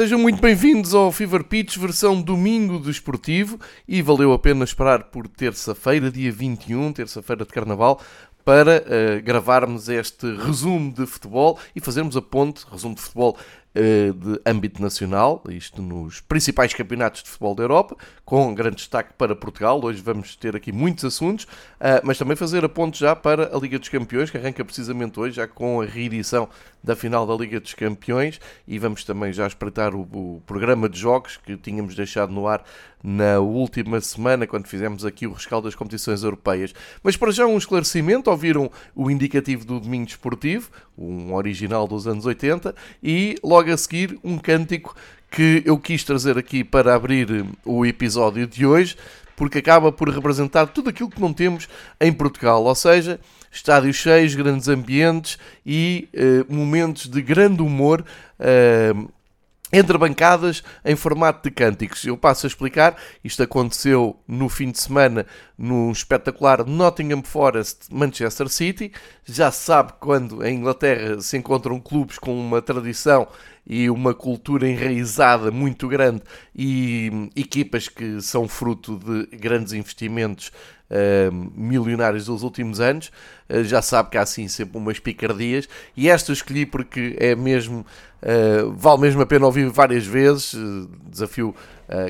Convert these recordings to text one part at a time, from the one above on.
Sejam muito bem-vindos ao Fever Pitch versão domingo desportivo e valeu a pena esperar por terça-feira, dia 21, terça-feira de Carnaval, para uh, gravarmos este resumo de futebol e fazermos a ponte, resumo de futebol uh, de âmbito nacional, isto nos principais campeonatos de futebol da Europa, com grande destaque para Portugal. Hoje vamos ter aqui muitos assuntos, uh, mas também fazer a ponte já para a Liga dos Campeões, que arranca precisamente hoje, já com a reedição da final da Liga dos Campeões, e vamos também já espreitar o, o programa de jogos que tínhamos deixado no ar na última semana, quando fizemos aqui o rescaldo das competições europeias. Mas para já um esclarecimento, ouviram o indicativo do Domingo Desportivo, um original dos anos 80, e logo a seguir um cântico que eu quis trazer aqui para abrir o episódio de hoje, porque acaba por representar tudo aquilo que não temos em Portugal, ou seja, estádios cheios, grandes ambientes e uh, momentos de grande humor. Uh, entre bancadas em formato de cânticos. Eu passo a explicar. Isto aconteceu no fim de semana no espetacular Nottingham Forest Manchester City. Já se sabe quando em Inglaterra se encontram clubes com uma tradição e uma cultura enraizada muito grande e equipas que são fruto de grandes investimentos uh, milionários dos últimos anos. Uh, já sabe que há assim sempre umas picardias e esta escolhi porque é mesmo, uh, vale mesmo a pena ouvir várias vezes. desafio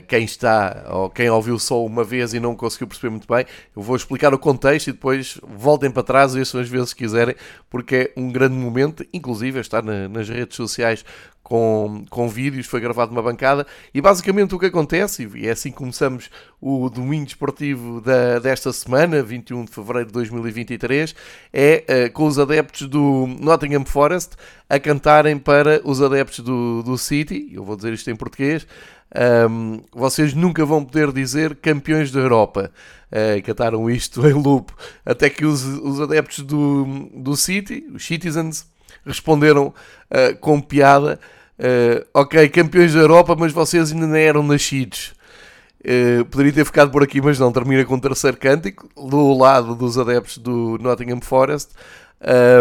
quem está ou quem ouviu só uma vez e não conseguiu perceber muito bem. Eu vou explicar o contexto e depois voltem para trás e as vezes quiserem, porque é um grande momento, inclusive está na, nas redes sociais com, com vídeos, foi gravado uma bancada e basicamente o que acontece, e é assim que começamos o domingo esportivo da, desta semana, 21 de fevereiro de 2023, é uh, com os adeptos do Nottingham Forest a cantarem para os adeptos do, do City, eu vou dizer isto em português, um, vocês nunca vão poder dizer campeões da Europa. Uh, cantaram isto em loop, até que os, os adeptos do, do City, os Citizens, responderam uh, com piada Uh, ok, campeões da Europa, mas vocês ainda não eram nascidos. Poderia ter ficado por aqui, mas não. Termina com o terceiro cântico, do lado dos adeptos do Nottingham Forest,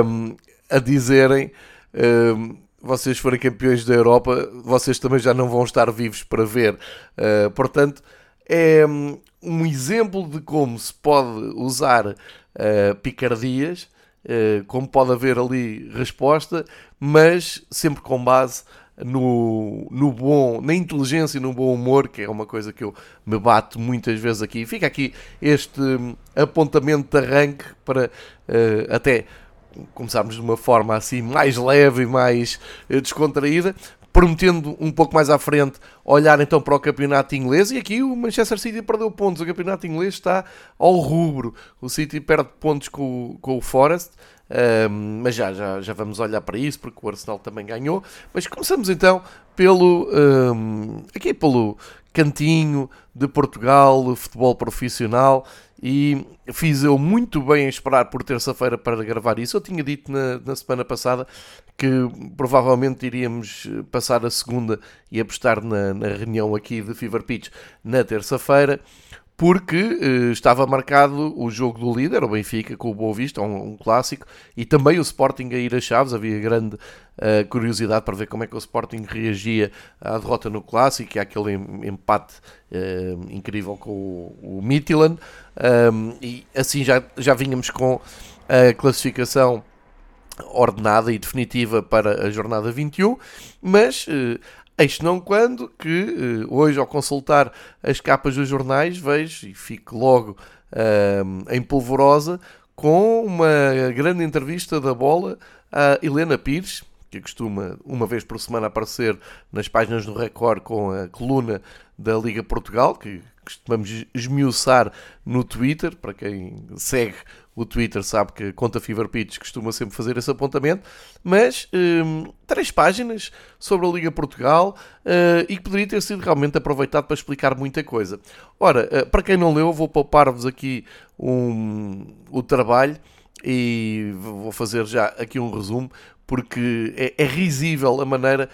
um, a dizerem: um, vocês forem campeões da Europa, vocês também já não vão estar vivos para ver. Uh, portanto, é um exemplo de como se pode usar uh, picardias, como pode haver ali resposta, mas sempre com base no, no bom, na inteligência e no bom humor, que é uma coisa que eu me bato muitas vezes aqui. Fica aqui este hum, apontamento de arranque para uh, até começarmos de uma forma assim mais leve e mais uh, descontraída, prometendo um pouco mais à frente olhar então para o campeonato inglês e aqui o Manchester City perdeu pontos, o campeonato inglês está ao rubro, o City perde pontos com, com o Forest, um, mas já, já, já vamos olhar para isso porque o Arsenal também ganhou. Mas começamos então pelo um, aqui pelo cantinho de Portugal, futebol profissional. E fiz eu muito bem em esperar por terça-feira para gravar isso. Eu tinha dito na, na semana passada que provavelmente iríamos passar a segunda e apostar na, na reunião aqui de Fever Pitch na terça-feira porque uh, estava marcado o jogo do líder, o Benfica, com o Boa Vista, um, um clássico, e também o Sporting a ir a Chaves. Havia grande uh, curiosidade para ver como é que o Sporting reagia à derrota no clássico e àquele empate uh, incrível com o, o Midtjylland. Um, e assim já, já vínhamos com a classificação ordenada e definitiva para a jornada 21, mas Eis não quando que uh, hoje, ao consultar as capas dos jornais, vejo e fico logo uh, em polvorosa com uma grande entrevista da bola a Helena Pires, que costuma uma vez por semana aparecer nas páginas do Record com a coluna da Liga Portugal, que costumamos esmiuçar no Twitter, para quem segue o Twitter sabe que a conta Fever Pitch costuma sempre fazer esse apontamento, mas hum, três páginas sobre a Liga Portugal uh, e que poderia ter sido realmente aproveitado para explicar muita coisa. Ora, uh, para quem não leu, vou poupar-vos aqui um, o trabalho e vou fazer já aqui um resumo, porque é, é risível a maneira.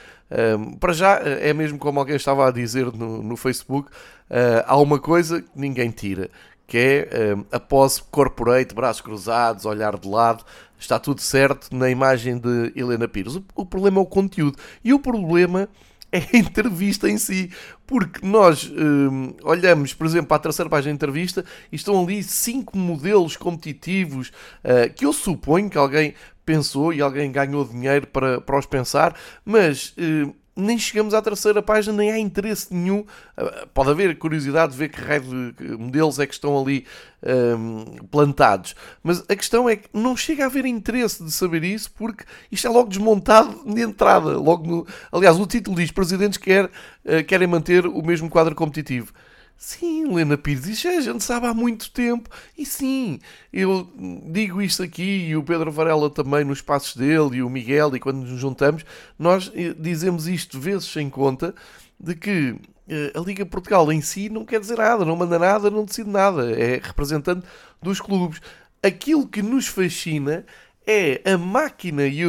Um, para já, é mesmo como alguém estava a dizer no, no Facebook: uh, há uma coisa que ninguém tira, que é uh, a pose corporate, braços cruzados, olhar de lado, está tudo certo na imagem de Helena Pires. O, o, problema é o conteúdo. E o problema é a entrevista em si. Porque nós hum, olhamos, por exemplo, para a terceira página da entrevista e estão ali cinco modelos competitivos uh, que eu suponho que alguém pensou e alguém ganhou dinheiro para, para os pensar, mas uh, nem chegamos à terceira página, nem há interesse nenhum. Ah, pode haver curiosidade de ver que raio de modelos é que estão ali um, plantados. Mas a questão é que não chega a haver interesse de saber isso porque isto é logo desmontado de entrada. Logo no... Aliás, o título diz: Presidentes quer, uh, querem manter o mesmo quadro competitivo. Sim, Lena Pires, isso a gente sabe há muito tempo. E sim, eu digo isto aqui e o Pedro Varela também nos passos dele e o Miguel, e quando nos juntamos, nós eh, dizemos isto vezes sem conta de que eh, a Liga Portugal em si não quer dizer nada, não manda nada, não decide nada. É representante dos clubes. Aquilo que nos fascina é a máquina e,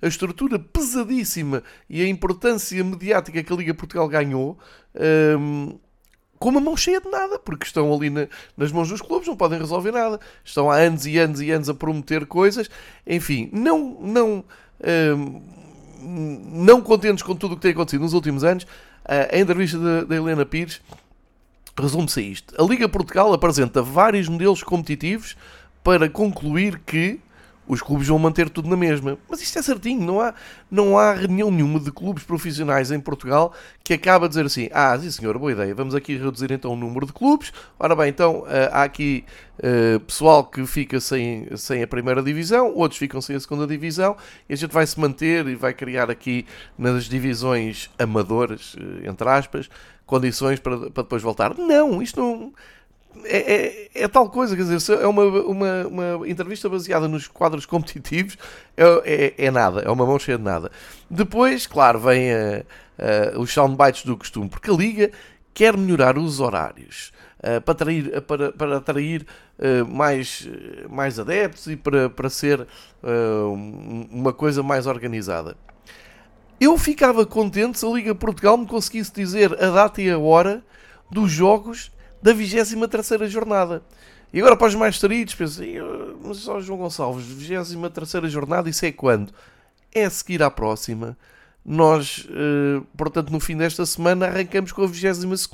a, estrutura pesadíssima e a importância mediática que a Liga Portugal ganhou. Um, com uma mão cheia de nada, porque estão ali na, nas mãos dos clubes, não podem resolver nada. Estão há anos e anos e anos a prometer coisas. Enfim, não, não, hum, não contentes com tudo o que tem acontecido nos últimos anos, a entrevista da Helena Pires resume-se a isto. A Liga Portugal apresenta vários modelos competitivos para concluir que os clubes vão manter tudo na mesma. Mas isto é certinho, não há, não há reunião nenhuma de clubes profissionais em Portugal que acaba a dizer assim: ah, sim senhor, boa ideia, vamos aqui reduzir então o número de clubes. Ora bem, então eh, há aqui uh, pessoal que fica sem, sem a primeira divisão, outros ficam sem a segunda divisão, e a gente vai se manter e vai criar aqui nas divisões amadoras, eh, entre aspas, condições para, para depois voltar. Não, isto não é, é, é, tal coisa, quer dizer, é uma, uma, uma entrevista baseada nos quadros competitivos, é, é, é, nada, é uma mão cheia de nada. Depois, claro, vem a, a, os soundbites do costume, porque a Liga quer melhorar os horários. Uh, para atrair, para, para atrair mais, mais adeptos e para, para ser uma coisa mais organizada. Eu ficava contente se a Liga Portugal me conseguisse dizer a data e a hora dos jogos da 23 jornada. E agora para os mais taridos, pensei, mas só João Gonçalves, 23 jornada, isso é quando? É seguir à próxima. Nós, eh, portanto, no fim desta semana arrancamos com a 22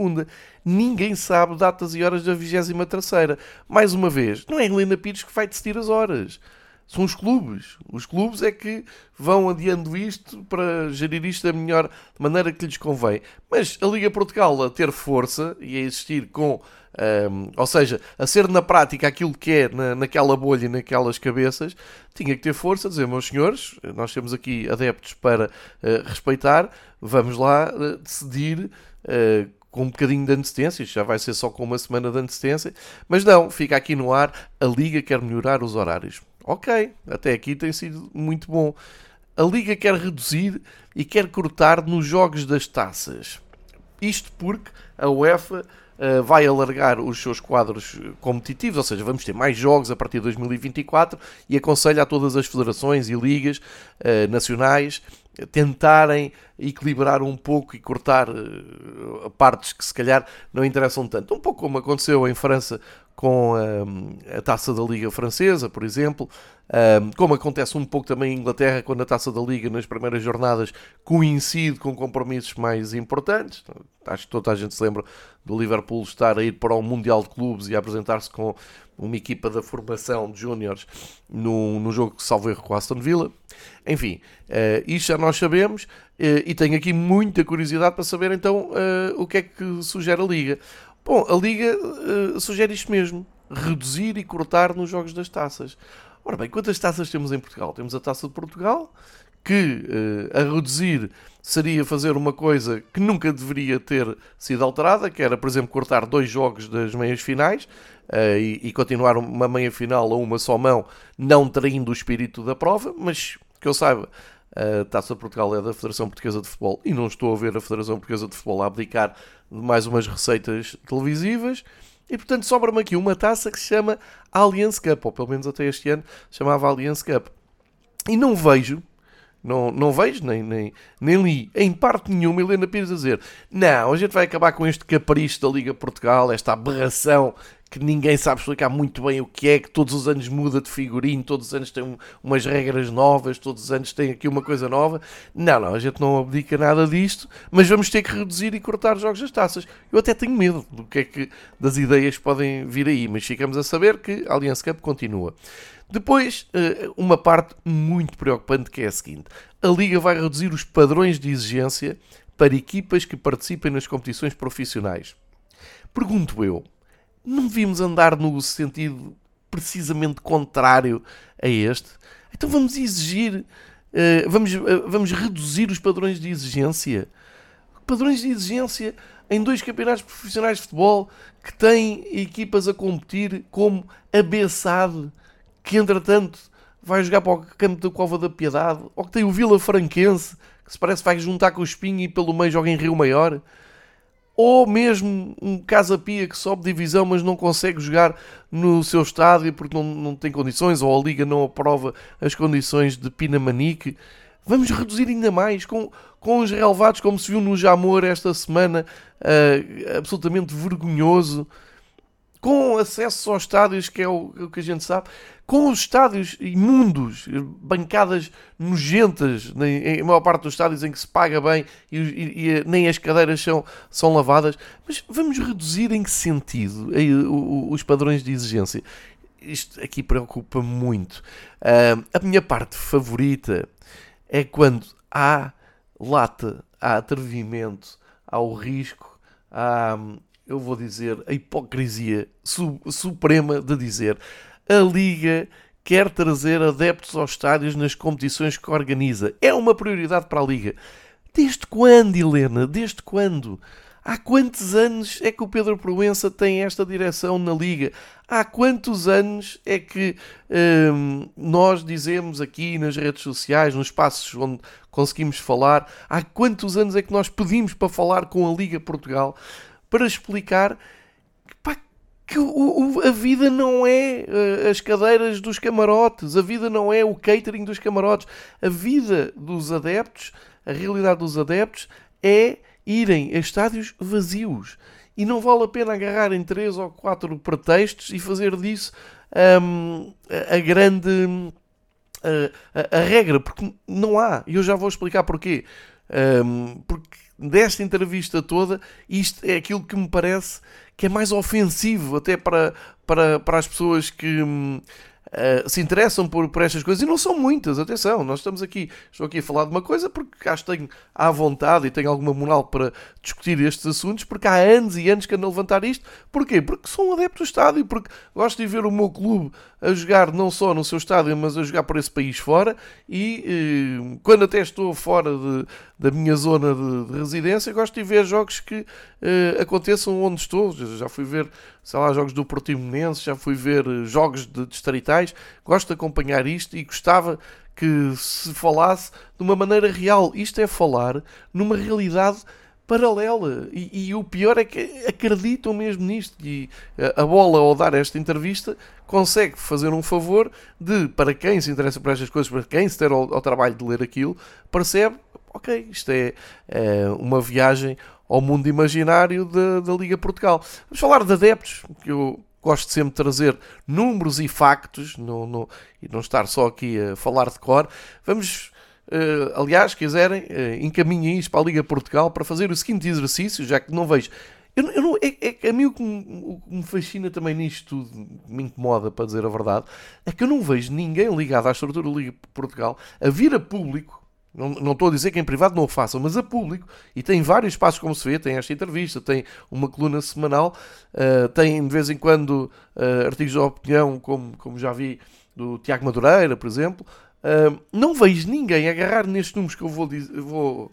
Ninguém sabe datas e horas da 23 Mais uma vez, não é Helena Pires que vai decidir as horas. São os clubes. Os clubes é que vão adiando isto para gerir isto da melhor maneira que lhes convém. Mas a Liga Portugal a ter força e a existir com. Um, ou seja, a ser na prática aquilo que é na, naquela bolha e naquelas cabeças, tinha que ter força, dizer, meus senhores, nós temos aqui adeptos para uh, respeitar, vamos lá uh, decidir uh, com um bocadinho de antecedência, já vai ser só com uma semana de antecedência, mas não, fica aqui no ar, a Liga quer melhorar os horários. Ok, até aqui tem sido muito bom. A Liga quer reduzir e quer cortar nos jogos das taças. Isto porque a UEFA uh, vai alargar os seus quadros competitivos, ou seja, vamos ter mais jogos a partir de 2024 e aconselha a todas as federações e ligas uh, nacionais tentarem equilibrar um pouco e cortar uh, partes que se calhar não interessam tanto. Um pouco como aconteceu em França com um, a taça da Liga Francesa, por exemplo, um, como acontece um pouco também em Inglaterra, quando a taça da Liga nas primeiras jornadas coincide com compromissos mais importantes. Acho que toda a gente se lembra do Liverpool estar a ir para o Mundial de Clubes e a apresentar-se com uma equipa da formação de júniores no, no jogo que salvo erro com a Aston Villa. Enfim, uh, isto já nós sabemos uh, e tenho aqui muita curiosidade para saber então uh, o que é que sugere a Liga. Bom, a Liga uh, sugere isto mesmo: reduzir e cortar nos jogos das taças. Ora bem, quantas taças temos em Portugal? Temos a taça de Portugal, que uh, a reduzir seria fazer uma coisa que nunca deveria ter sido alterada, que era, por exemplo, cortar dois jogos das meias finais uh, e, e, continuar uma meia final a uma só mão, não traindo o espírito da prova, mas que eu saiba, a Taça de Portugal é da Federação Portuguesa de Futebol e não estou a ver a Federação Portuguesa de Futebol a abdicar mais umas receitas televisivas. E portanto sobra-me aqui uma taça que se chama Allianz Cup, ou pelo menos até este ano chamava Allianz Cup. E não vejo, não, não vejo, nem, nem, nem li em parte nenhuma Helena Pires a dizer não, a gente vai acabar com este capricho da Liga Portugal, esta aberração que ninguém sabe explicar muito bem o que é, que todos os anos muda de figurino, todos os anos tem um, umas regras novas, todos os anos tem aqui uma coisa nova. Não, não, a gente não abdica nada disto, mas vamos ter que reduzir e cortar os jogos das taças. Eu até tenho medo do que é que das ideias podem vir aí, mas ficamos a saber que a Allianz Cup continua. Depois, eh, uma parte muito preocupante que é a seguinte: a Liga vai reduzir os padrões de exigência para equipas que participem nas competições profissionais. Pergunto eu, não devíamos andar no sentido precisamente contrário a este? Então vamos exigir, uh, vamos, uh, vamos reduzir os padrões de exigência. Padrões de exigência em dois campeonatos profissionais de futebol que têm equipas a competir como a Bessade, que entretanto vai jogar para o campo da Cova da Piedade, ou que tem o Vila Franquense, que se parece que vai juntar com o Espinho e pelo meio joga em Rio Maior ou mesmo um Casa Pia que sobe divisão mas não consegue jogar no seu estádio porque não, não tem condições ou a Liga não aprova as condições de Pinamanique. Vamos reduzir ainda mais com, com os relevados, como se viu no Jamor esta semana, uh, absolutamente vergonhoso com acesso aos estádios, que é o, o, que a gente sabe, com os estádios imundos, bancadas nojentas, em, maior parte dos estádios em que se paga bem e, e, e, nem as cadeiras são, são lavadas. Mas vamos reduzir em que sentido aí, o, os padrões de exigência? Isto aqui preocupa muito. Uh, a minha parte favorita é quando há lata, há atrevimento, há o risco, há eu vou dizer, a hipocrisia su suprema de dizer a Liga quer trazer adeptos aos estádios nas competições que organiza. É uma prioridade para a Liga. Desde quando, Helena? Desde quando? Há quantos anos é que o Pedro Proença tem esta direção na Liga? Há quantos anos é que hum, nós dizemos aqui nas redes sociais, nos espaços onde conseguimos falar, há quantos anos é que nós pedimos para falar com a Liga Portugal? Para explicar pá, que o, o, a vida não é uh, as cadeiras dos camarotes, a vida não é o catering dos camarotes, a vida dos adeptos, a realidade dos adeptos é irem a estádios vazios. E não vale a pena agarrar em três ou quatro pretextos e fazer disso um, a, grande. A, a, a, regra, porque não há. E eu já vou explicar porquê. Um, porque desta entrevista toda, isto é aquilo que me parece que é mais ofensivo até para, para, para as pessoas que, uh, se interessam por, por estas coisas, e não são muitas, atenção, nós estamos aqui, estou aqui a falar de uma coisa porque acho que tenho à vontade e tenho alguma moral para discutir estes assuntos, porque há anos e anos que ando a levantar isto. Porquê? Porque sou um adepto do estádio, porque gosto de ver o meu clube a jogar não só no seu estádio, mas a jogar por esse país fora, e eh, quando até estou fora de, da minha zona de, de, residência, gosto de ver jogos que eh, aconteçam onde estou. Já fui ver, sei lá, jogos do Portimonense, já fui ver eh, jogos de distritais, gosto de acompanhar isto e gostava que se falasse de uma maneira real. Isto é falar numa realidade paralela. E, e, o pior é que acreditam mesmo nisto. E a bola, ao dar esta entrevista, consegue fazer um favor de, para quem se interessa por estas coisas, para quem se der ao, ao trabalho de ler aquilo, percebe, ok, isto é, é uma viagem ao mundo imaginário da, da Liga Portugal. Vamos falar de adeptos, que eu gosto sempre de trazer números e factos não, não, e não estar só aqui a falar de cor. Vamos, uh, aliás, quiserem, uh, encaminhem isto para a Liga Portugal para fazer o seguinte exercício, já que não vejo. Eu, eu não, é, é, a mim o que, me, o que me fascina também nisto tudo, me incomoda para dizer a verdade, é que eu não vejo ninguém ligado à estrutura da Liga Portugal a vir a público não, não estou a dizer que em privado não o façam, mas a público, e tem vários espaços como se vê, tem esta entrevista, tem uma coluna semanal, uh, tem de vez em quando artigos de opinião, como, como já vi do Tiago Madureira, por exemplo. Uh, não vejo ninguém agarrar nestes números que eu vou, vou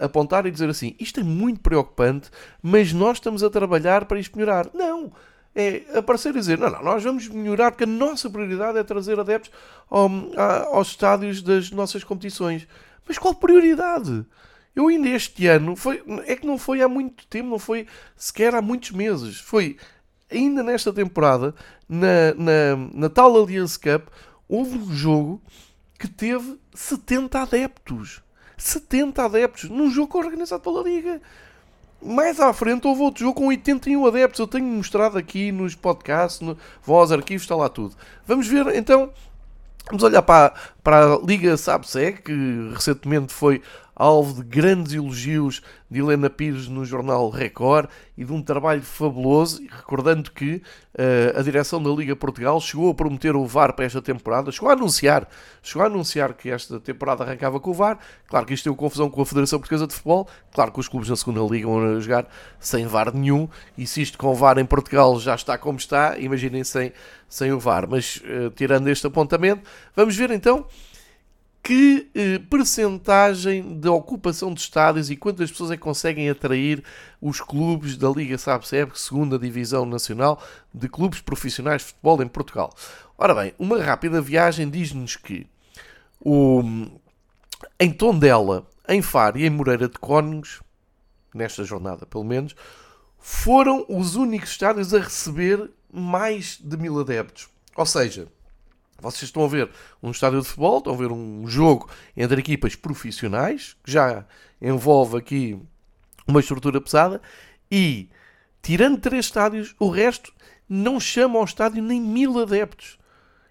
apontar e dizer assim, isto é muito preocupante, mas nós estamos a trabalhar para isto melhorar. Não! é aparecer e dizer: não, não, nós vamos melhorar porque a nossa prioridade é trazer adeptos ao, aos estádios das nossas competições. Mas qual prioridade? Eu ainda este ano, foi, é que não foi há muito tempo, não foi sequer há muitos meses. Foi ainda nesta temporada, na, na, na tal Allianz Cup, houve um jogo que teve 70 adeptos. 70 adeptos num jogo organizado pela Liga. mais à frente houve outro jogo com 81 adeptos. Eu tenho mostrado aqui nos podcasts, no, vão arquivos, está lá tudo. Vamos ver então. Vamos olhar para, para a Liga Sabse, que recentemente foi alvo de grandes elogios de Helena Pires no jornal Record e de um trabalho fabuloso, recordando que uh, a direção da Liga Portugal chegou a prometer o VAR para esta temporada, chegou a anunciar, chegou a anunciar que esta temporada arrancava com o VAR. Claro que isto deu confusão com a Federação Portuguesa de Futebol, claro que os clubes na segunda liga vão jogar sem VAR nenhum, e se isto com o VAR em Portugal já está como está, imaginem sem, sem o VAR. Mas uh, tirando este apontamento, vamos ver então que eh, percentagem de ocupação de estádios e quantas pessoas é que conseguem atrair os clubes da Liga SABSEB, segunda divisão nacional de clubes profissionais de futebol em Portugal. Ora bem, uma rápida viagem diz-nos que o, em Tondela, em Faro e em Moreira de Cónegos, nesta jornada pelo menos, foram os únicos estádios a receber mais de mil adeptos. Ou seja, vocês estão a ver um estádio de futebol, estão a ver um jogo entre equipas profissionais, que já envolve aqui uma estrutura pesada, e tirando três estádios, o resto não chama ao estádio nem mil adeptos.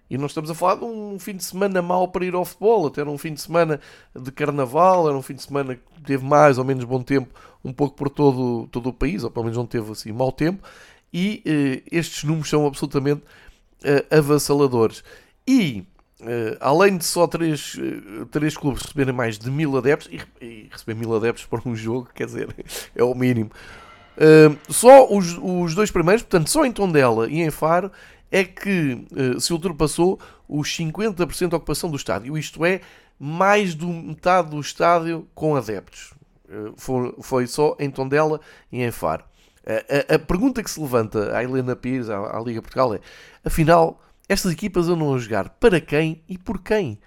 E não estamos a falar de um fim de semana mau para ir ao futebol, até era um fim de semana de carnaval, era um fim de semana que teve mais ou menos bom tempo, um pouco por todo, todo o país, ou pelo menos não teve assim mau tempo, e eh, estes números são absolutamente eh, avassaladores. E Uh, além de só três, uh, três clubes receberem mais de mil adeptos, e, e, receber mil adeptos para um jogo, quer dizer, é o mínimo. Uh, só os, os dois primeiros, portanto, só em Tondela e em Faro, é que se ultrapassou os 50% de ocupação do estádio. Isto é, mais de metade do estádio com adeptos. Foi, foi, só em Tondela e em Faro. A, a, pergunta que se levanta à Helena Pires, à, à Liga Portugal, é: afinal estas equipas andam a jogar para quem e por quem?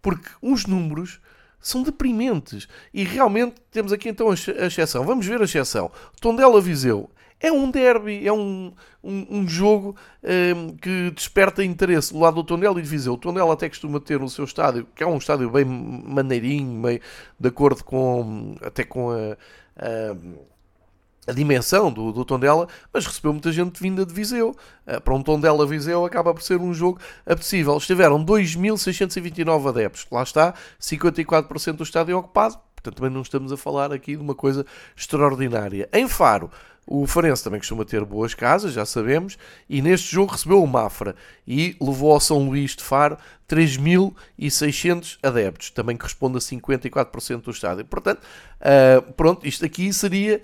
Porque os números são deprimentes. E realmente temos aqui então a exceção. Vamos ver a exceção. Tondela Viseu é um derby, é um, um, um jogo um, que desperta interesse do lado do Tondela e de Viseu. O Tondela até costuma ter no seu estádio, que é um estádio bem maneirinho, meio de acordo com até com a, a a dimensão do, do Tondela, mas recebeu muita gente vinda de Viseu. Uh, para um Tondela Viseu acaba por ser um jogo apetecível. Estiveram 2.629 adeptos. Lá está, 54% do estádio ocupado. Portanto, também não estamos a falar aqui de uma coisa extraordinária. Em Faro, o Farense também costuma ter boas casas, já sabemos, e neste jogo recebeu o Mafra e levou ao São Luís de Faro 3.600 adeptos, também corresponde a 54% do estádio. Portanto, uh, pronto, isto aqui seria,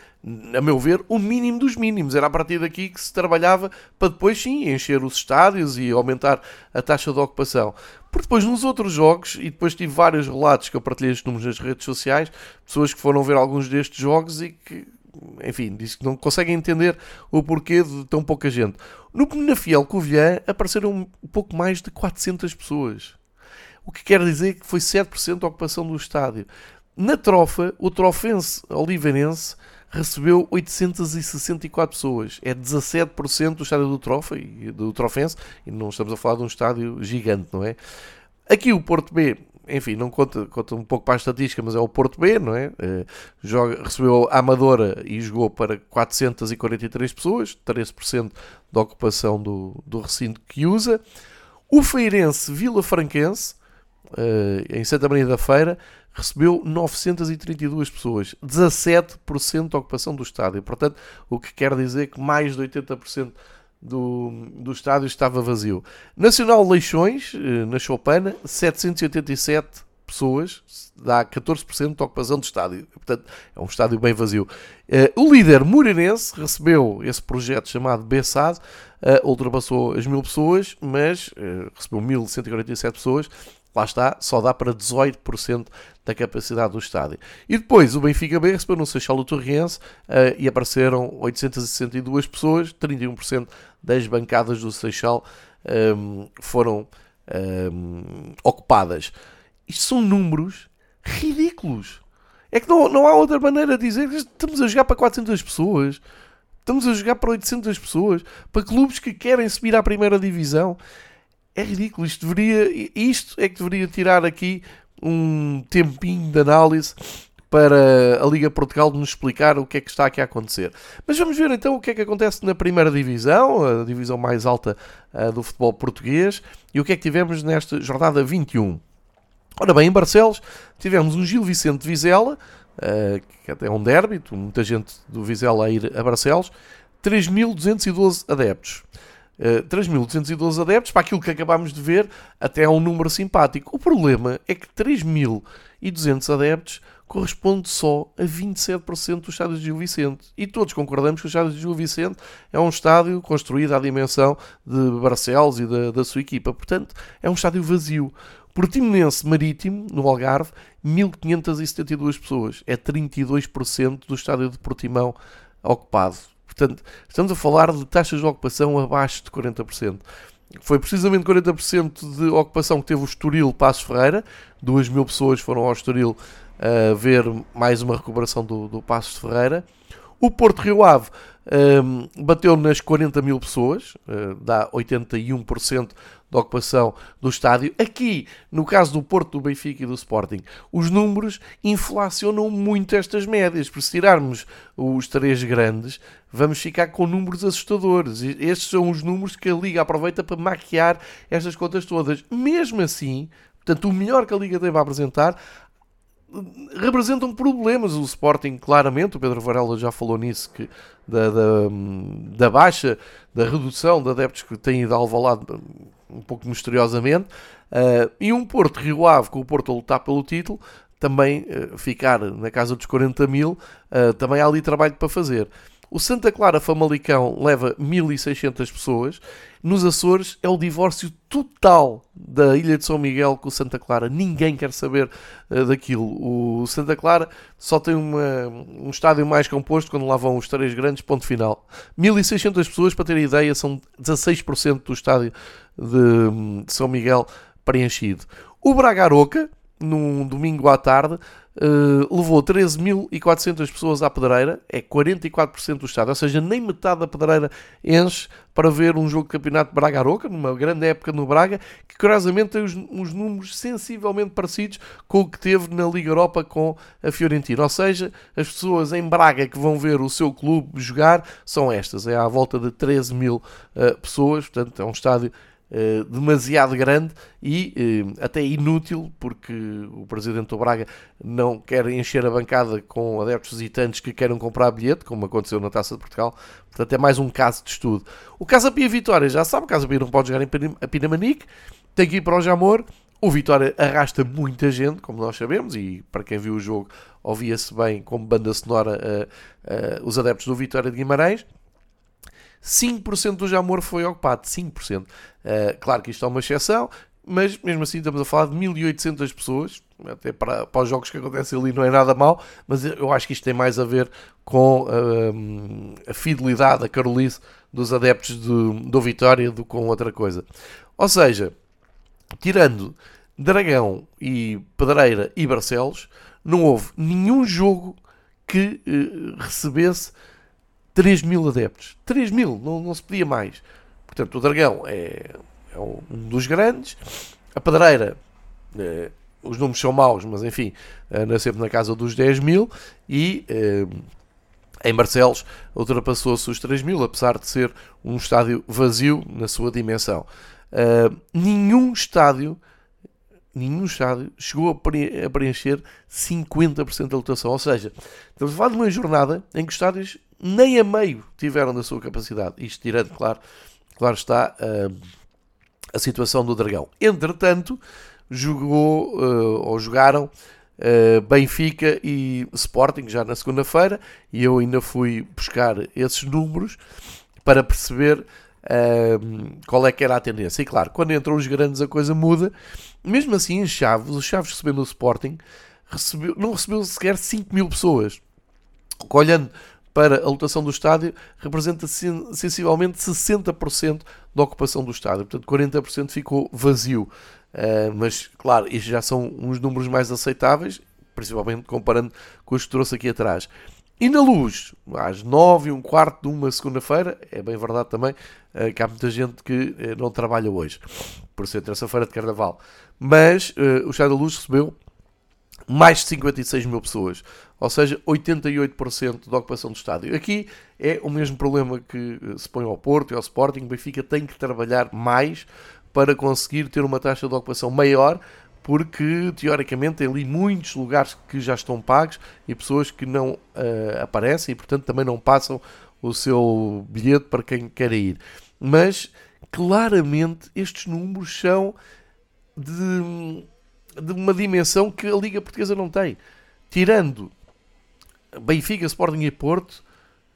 a meu ver, o mínimo dos mínimos. Era a partir daqui que se trabalhava para depois sim encher os estádios e aumentar a taxa de ocupação. Porque depois nos outros jogos, e depois tive vários relatos que eu partilhei estes números nas redes sociais, pessoas que foram ver alguns destes jogos e que enfim, diz que não conseguem entender o porquê de tão pouca gente. No Penafiel Covilhã apareceram um pouco mais de 400 pessoas. O que quer dizer que foi 7% da ocupação do estádio. Na trofa, o trofense oliveirense recebeu 864 pessoas. É 17% do estádio do Trofa e do Trofense, e não estamos a falar de um estádio gigante, não é? Aqui o Porto B enfim, não conta, conta um pouco para a estatística, mas é o Porto B, não é? Uh, joga, recebeu a Amadora e jogou para 443 pessoas, 13% da ocupação do, do recinto que usa. O Feirense Vila Franquense, uh, em Santa Maria da Feira, recebeu 932 pessoas, 17% da ocupação do estádio. Portanto, o que quer dizer que mais de 80% do, do estádio estava vazio. Nacional Leixões, eh, na Chopana, 787 pessoas, dá 14% da ocupação do estádio. Portanto, é um estádio bem vazio. Uh, o líder Moreirense recebeu esse projeto chamado BESAD, uh, ultrapassou as mil pessoas, mas recebeu 1147 pessoas. Lá está, só dá para 18% da capacidade do estádio. E depois o Benfica B recebeu no Seixal do Torriense uh, e apareceram 862 pessoas, 31% das bancadas do Seixal um, ehm, foram um, ehm, ocupadas. Isto são números ridículos. É que não, não há outra maneira de dizer que estamos a jogar para 400 pessoas. Estamos a jogar para 800 pessoas. Para clubes que querem subir à primeira divisão. É ridículo. Isto, deveria, isto é que deveria tirar aqui um tempinho de análise para a Liga Portugal nos explicar o que é que está aqui a acontecer. Mas vamos ver então o que é que acontece na primeira divisão, a divisão mais alta uh, do futebol português, e o que é que tivemos nesta jornada 21. Ora bem, em Barcelos tivemos um Gil Vicente Vizela, uh, que até é um derby, muita gente do Vizela a ir a Barcelos, 3.212 adeptos. Uh, 3.212 adeptos, para aquilo que acabámos de ver, até é um número simpático. O problema é que 3.200 adeptos corresponde só a 27% do estádio de Gil Vicente. E todos concordamos que o estádio de Gil Vicente é um estádio construído à dimensão de Barcelos e da, da sua equipa. Portanto, é um estádio vazio. Portimonense Marítimo, no Algarve, 1572 pessoas. É 32% do estádio de Portimão ocupado. Portanto, estamos a falar de taxas de ocupação abaixo de 40%. Foi precisamente 40% de ocupação que teve o Estoril Passos Ferreira. 2 mil pessoas foram ao Estoril a ver mais uma recuperação do, do Passos de Ferreira. O Porto Rio Ave um, bateu nas 40 mil pessoas, uh, dá 81% da ocupação do estádio. Aqui, no caso do Porto, do Benfica e do Sporting, os números inflacionam muito estas médias, porque se tirarmos os três grandes, vamos ficar com números assustadores. Estes são os números que a Liga aproveita para maquiar estas contas todas. Mesmo assim, portanto, o melhor que a Liga tem a apresentar, representam problemas. O Sporting, claramente, o Pedro Varela já falou nisso, que da, da, da baixa, da redução de adeptos que têm ido ao Alvalade um pouco misteriosamente, uh, e um Porto Rio Ave com o Porto a lutar pelo título, também uh, ficar na casa dos 40 mil, uh, também há ali trabalho para fazer. O Santa Clara Famalicão leva 1.600 pessoas. Nos Açores é o divórcio total da Ilha de São Miguel com o Santa Clara. Ninguém quer saber uh, daquilo. O Santa Clara só tem uma, um estádio mais composto quando lá vão os três grandes, ponto final. 1.600 pessoas, para ter ideia, são 16% do estádio de, de São Miguel preenchido. O Braga Aroca, num domingo à tarde, uh, levou 13.400 pessoas à pedreira, é 44% do estado, ou seja, nem metade da pedreira enche para ver um jogo de campeonato de Braga-Aroca, numa grande época no Braga, que curiosamente tem os, uns números sensivelmente parecidos com o que teve na Liga Europa com a Fiorentina. Ou seja, as pessoas em Braga que vão ver o seu clube jogar são estas, é à volta de 13 mil uh, pessoas, portanto é um estádio Uh, demasiado grande e uh, até inútil, porque o presidente do Braga não quer encher a bancada com adeptos visitantes que queiram comprar bilhete, como aconteceu na Taça de Portugal. Portanto, é mais um caso de estudo. O Casa Pia Vitória, já sabe, o Casa Pia não pode jogar em Pinamanique, tem que ir para o Jamor. O Vitória arrasta muita gente, como nós sabemos, e para quem viu o jogo, ouvia-se bem como banda sonora uh, os adeptos do Vitória de Guimarães. 5% do Jamor foi ocupado, 5%. Uh, eh, claro que isto é uma exceção, mas mesmo assim estamos a falar de 1800 pessoas, até para, para os jogos que acontecem ali não é nada mal, mas eu acho que isto tem mais a ver com uh, a fidelidade, a carolice dos adeptos do, do Vitória do que com outra coisa. Ou seja, tirando Dragão e Pedreira e Barcelos, não houve nenhum jogo que uh, recebesse 3 mil adeptos. 3 mil, não, não se podia mais. Portanto, o Dragão é, é um dos grandes. A Pedreira, é, os números são maus, mas enfim, anda sempre na casa dos 10 mil. E é, em Barcelos ultrapassou-se os 3 mil, apesar de ser um estádio vazio na sua dimensão. Uh, nenhum estádio nenhum estádio chegou a preencher 50% da lotação. Ou seja, estamos a falar de uma jornada em que os estádios nem a meio tiveram da sua capacidade. Isto tirando, claro, claro está, uh, a situação do Dragão. Entretanto, jogou uh, ou jogaram uh, Benfica e Sporting já na segunda-feira e eu ainda fui buscar esses números para perceber qual é que era a tendência. E claro, quando entram os grandes a coisa muda. Mesmo assim, em Chaves, os Chaves recebendo o Sporting, recebeu, não recebeu sequer 5 mil pessoas. Olhando para a lotação do estádio representa sensivelmente 60% da ocupação do estádio, portanto 40% ficou vazio. Uh, mas claro, isto já são uns números mais aceitáveis, principalmente comparando com os que trouxe aqui atrás. E na luz, às 9 e um quarto de uma segunda-feira, é bem verdade também uh, que há muita gente que uh, não trabalha hoje, por ser terça-feira de carnaval. Mas o Estado da Luz recebeu mais de 56 mil pessoas, ou seja, 88% da ocupação do estádio. Aqui é o mesmo problema que eh, se põe ao Porto e ao Sporting. O Benfica tem que trabalhar mais para conseguir ter uma taxa de ocupação maior, porque teoricamente tem ali muitos lugares que já estão pagos e pessoas que não uh, aparecem e portanto também não passam o seu bilhete para quem quer ir. Mas claramente estes números são de, de uma dimensão que a Liga Portuguesa não tem. Tirando Benfica, Sporting e Porto,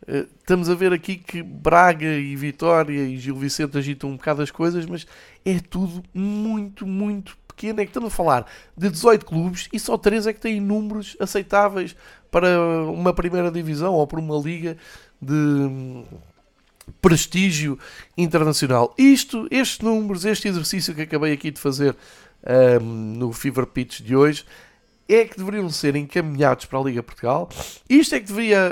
uh, estamos a ver aqui que Braga e Vitória e Gil Vicente agitam um bocado as coisas, mas é tudo muito, muito pequeno. É que estamos a falar de 18 clubes e só 3 é que têm números aceitáveis para uma primeira divisão ou para uma liga de prestígio internacional. Isto, estes números, este exercício que acabei aqui de fazer um, no Fever Pitch de hoje, é que deveriam ser encaminhados para a Liga Portugal. Isto é que deveria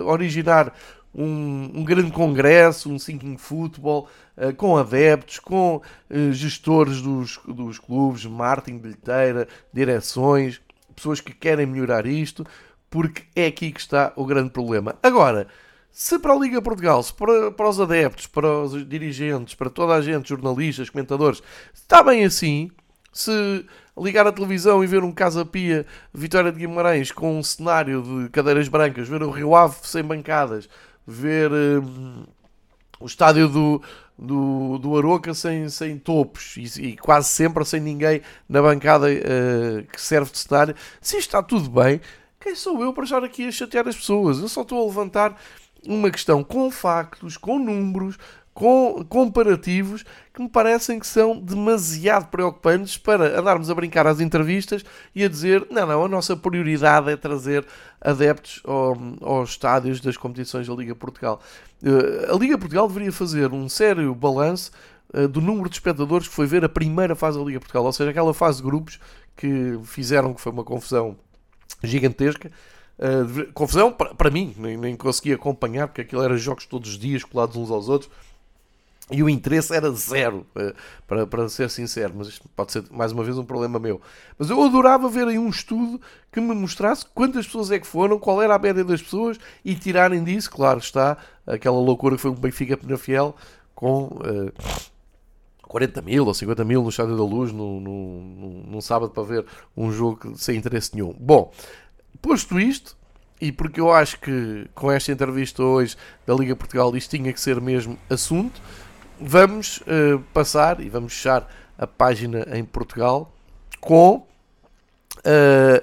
uh, originar um, um, grande congresso, um thinking football, uh, com adeptos, com uh, gestores dos, dos clubes, marketing, bilheteira, direções, pessoas que querem melhorar isto, porque é aqui que está o grande problema. Agora, se para a Liga Portugal, se para, para os adeptos, para os dirigentes, para toda a gente, jornalistas, comentadores, está bem assim, se ligar a televisão e ver um Casa Pia Vitória de Guimarães com um cenário de cadeiras brancas, ver o Rio Ave sem bancadas, ver hum, o estádio do, do, do Aroca sem, sem topos e, e quase sempre sem ninguém na bancada uh, que serve de cenário, se está tudo bem, quem sou eu para estar aqui a chatear as pessoas? Eu só estou a levantar uma questão com factos, com números, com comparativos que me parecem que são demasiado preocupantes para andarmos a brincar às entrevistas e a dizer não, não, a nossa prioridade é trazer adeptos ao, aos estádios das competições da Liga Portugal. Eh, a Liga Portugal deveria fazer um sério balanço eh, do número de espectadores que foi ver a primeira fase da Liga Portugal, ou seja, aquela fase de grupos que fizeram que foi uma confusão gigantesca. Uh, confusão para mim, nem, nem consegui acompanhar porque aquilo era jogos todos os dias colados uns aos outros e o interesse era zero, eh, para, para ser sincero, mas isto pode ser mais uma vez um problema meu. Mas eu adorava ver aí um estudo que me mostrasse quantas pessoas é que foram, qual era a média das pessoas e tirarem disso, claro está, aquela loucura que foi o Benfica Penafiel com uh, eh, 40 mil ou 50 mil no Estádio da Luz num, num, num sábado para ver um jogo sem interesse nenhum. Bom, posto isto, e porque eu acho que com esta entrevista hoje da Liga Portugal isto tinha que ser mesmo assunto vamos uh, passar e vamos fechar a página em Portugal com uh,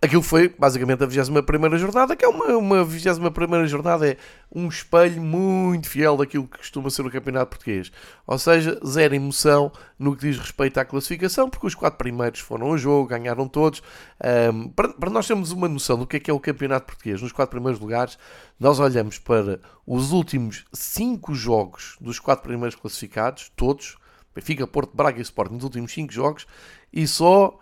aquilo foi basicamente a 21 jornada, que é uma, uma 21 jornada, é um espelho muito fiel daquilo que costuma ser o Campeonato Português. Ou seja, zero emoção no que diz respeito à classificação, porque os quatro primeiros foram ao jogo, ganharam todos. Um, para, para, nós termos uma noção do que é que é o Campeonato Português, nos quatro primeiros lugares, nós olhamos para os últimos cinco jogos dos quatro primeiros classificados, todos, Benfica, Porto, Braga e Sport, nos últimos cinco jogos, e só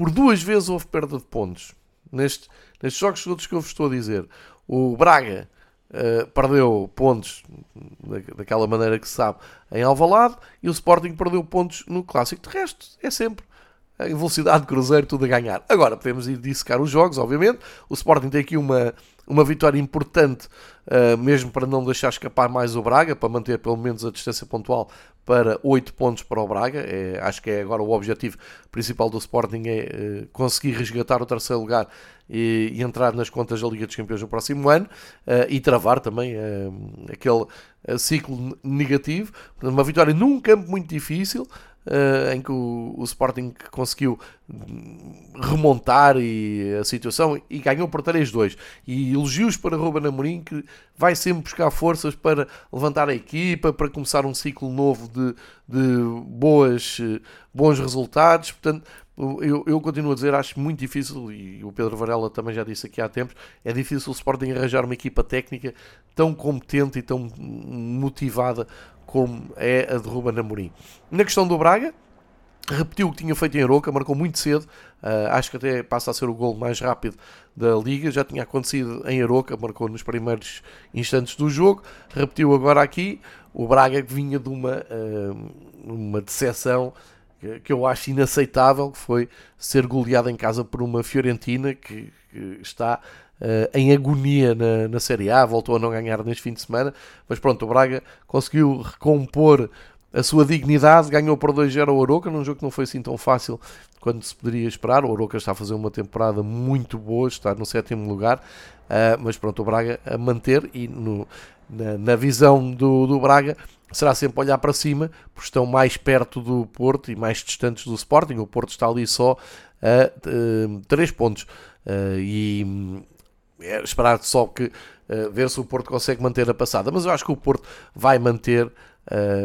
por duas vezes houve perda de pontos. Neste, nestes jogos todos que eu vos estou a dizer. O Braga uh, perdeu pontos da, daquela maneira que se sabe em Alvalade e o Sporting perdeu pontos no Clássico. De resto, é sempre em velocidade de cruzeiro, tudo a ganhar. Agora, podemos ir dissecar os jogos, obviamente. O Sporting tem aqui uma, uma vitória importante, uh, mesmo para não deixar escapar mais o Braga, para manter pelo menos a distância pontual para 8 pontos para o Braga. É, acho que é agora o objetivo principal do Sporting é uh, conseguir resgatar o terceiro lugar e, e, entrar nas contas da Liga dos Campeões no próximo ano uh, e travar também aquele ciclo negativo. Uma vitória num campo muito difícil uh, em que o, o, Sporting conseguiu remontar e, a situação e ganhou por 3-2. E elogios para Ruben Amorim, que vai sempre buscar forças para levantar a equipa, para começar um ciclo novo de, de boas, bons resultados. Portanto, eu, eu, continuo a dizer, acho muito difícil, e o Pedro Varela também já disse aqui há tempos, é difícil o Sporting arranjar uma equipa técnica tão competente e tão motivada como é a de Ruben Amorim. Na questão do Braga, repetiu o que tinha feito em Aroca, marcou muito cedo, uh, acho que até passa a ser o gol mais rápido da Liga, já tinha acontecido em Aroca, marcou nos primeiros instantes do jogo, repetiu agora aqui, o Braga que vinha de uma, uh, uma decepção que eu acho inaceitável, que foi ser goleado em casa por uma Fiorentina que, que está uh, em agonia na, na Série A, voltou a não ganhar neste fim de semana, mas pronto, o Braga conseguiu recompor a sua dignidade, ganhou por 2-0 o Aroca, num jogo que não foi assim tão fácil quando se poderia esperar. O Aroca está a fazer uma temporada muito boa, está no sétimo lugar, uh, mas pronto, o Braga a manter e no, na, na, visão do, do Braga será sempre olhar para cima, porque estão mais perto do Porto e mais distantes do Sporting. O Porto está ali só a uh, 3 pontos. Uh, e é esperar só que uh, ver se o Porto consegue manter a passada. Mas eu acho que o Porto vai manter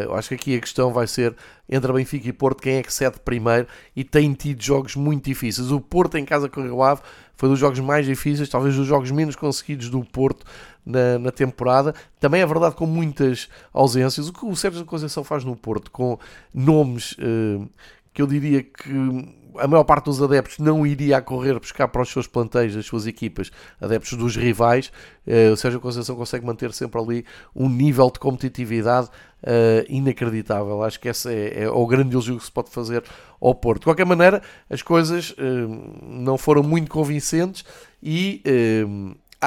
eu acho que aqui a questão vai ser entre Benfica e Porto quem é que cede primeiro e tem tido jogos muito difíceis. O Porto em casa com o Rio Ave foi dos jogos mais difíceis, talvez dos jogos menos conseguidos do Porto na, na temporada. Também é verdade com muitas ausências. O que o Sérgio Conceição faz no Porto com nomes uh, que eu diria que a maior parte dos adeptos não iria a correr buscar para os seus plantéis, as suas equipas, adeptos dos rivais. Uh, o Sérgio Conceição consegue manter sempre ali um nível de competitividade uh, inacreditável. Acho que esse é, é, o grande elogio que se pode fazer ao Porto. De qualquer maneira, as coisas uh, não foram muito convincentes e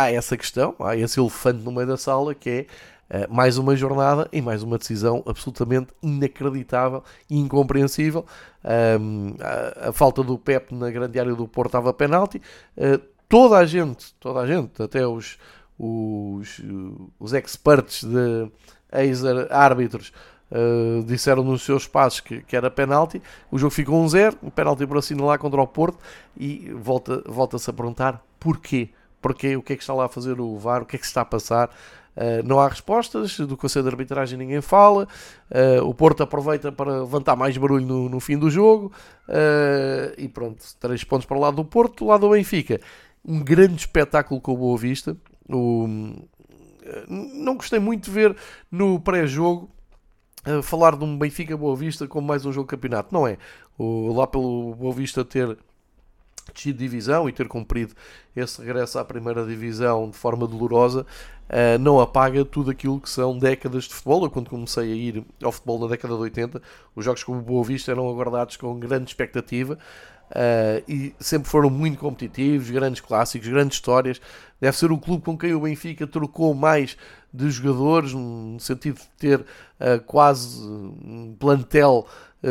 há essa questão, há esse elefante no meio da sala que é Uh, mais uma jornada e mais uma decisão absolutamente inacreditável e incompreensível. Um, a, a, falta do Pep na grande área do Porto estava penalti. Uh, toda a gente, toda a gente, até os, os, os experts de ex-árbitros, uh, disseram nos seus passos que, que era penalti. O jogo ficou 1-0, um, um penalti por assinalar contra o Porto e volta-se volta a perguntar porquê. Porquê? O que é que está lá a fazer o VAR? O que é que se está a passar? Uh, não há respostas, do Conselho de Arbitragem ninguém fala, uh, o Porto aproveita para levantar mais barulho no, no fim do jogo uh, e pronto, três pontos para o lado do Porto, do lado do Benfica. Um grande espetáculo com o Boa Vista. O, não gostei muito de ver no pré-jogo falar de um Benfica Boa Vista como mais um jogo de campeonato. Não é. O, lá pelo Boa Vista ter de divisão e ter cumprido esse regresso à primeira divisão de forma dolorosa, uh, não apaga tudo aquilo que são décadas de futebol. Eu, quando comecei a ir ao futebol na década de 80, os jogos como o Boa Vista eram aguardados com grande expectativa. Uh, e sempre foram muito competitivos, grandes clássicos, grandes histórias. Deve ser o clube com quem o Benfica trocou mais de jogadores, no sentido de ter uh, quase um plantel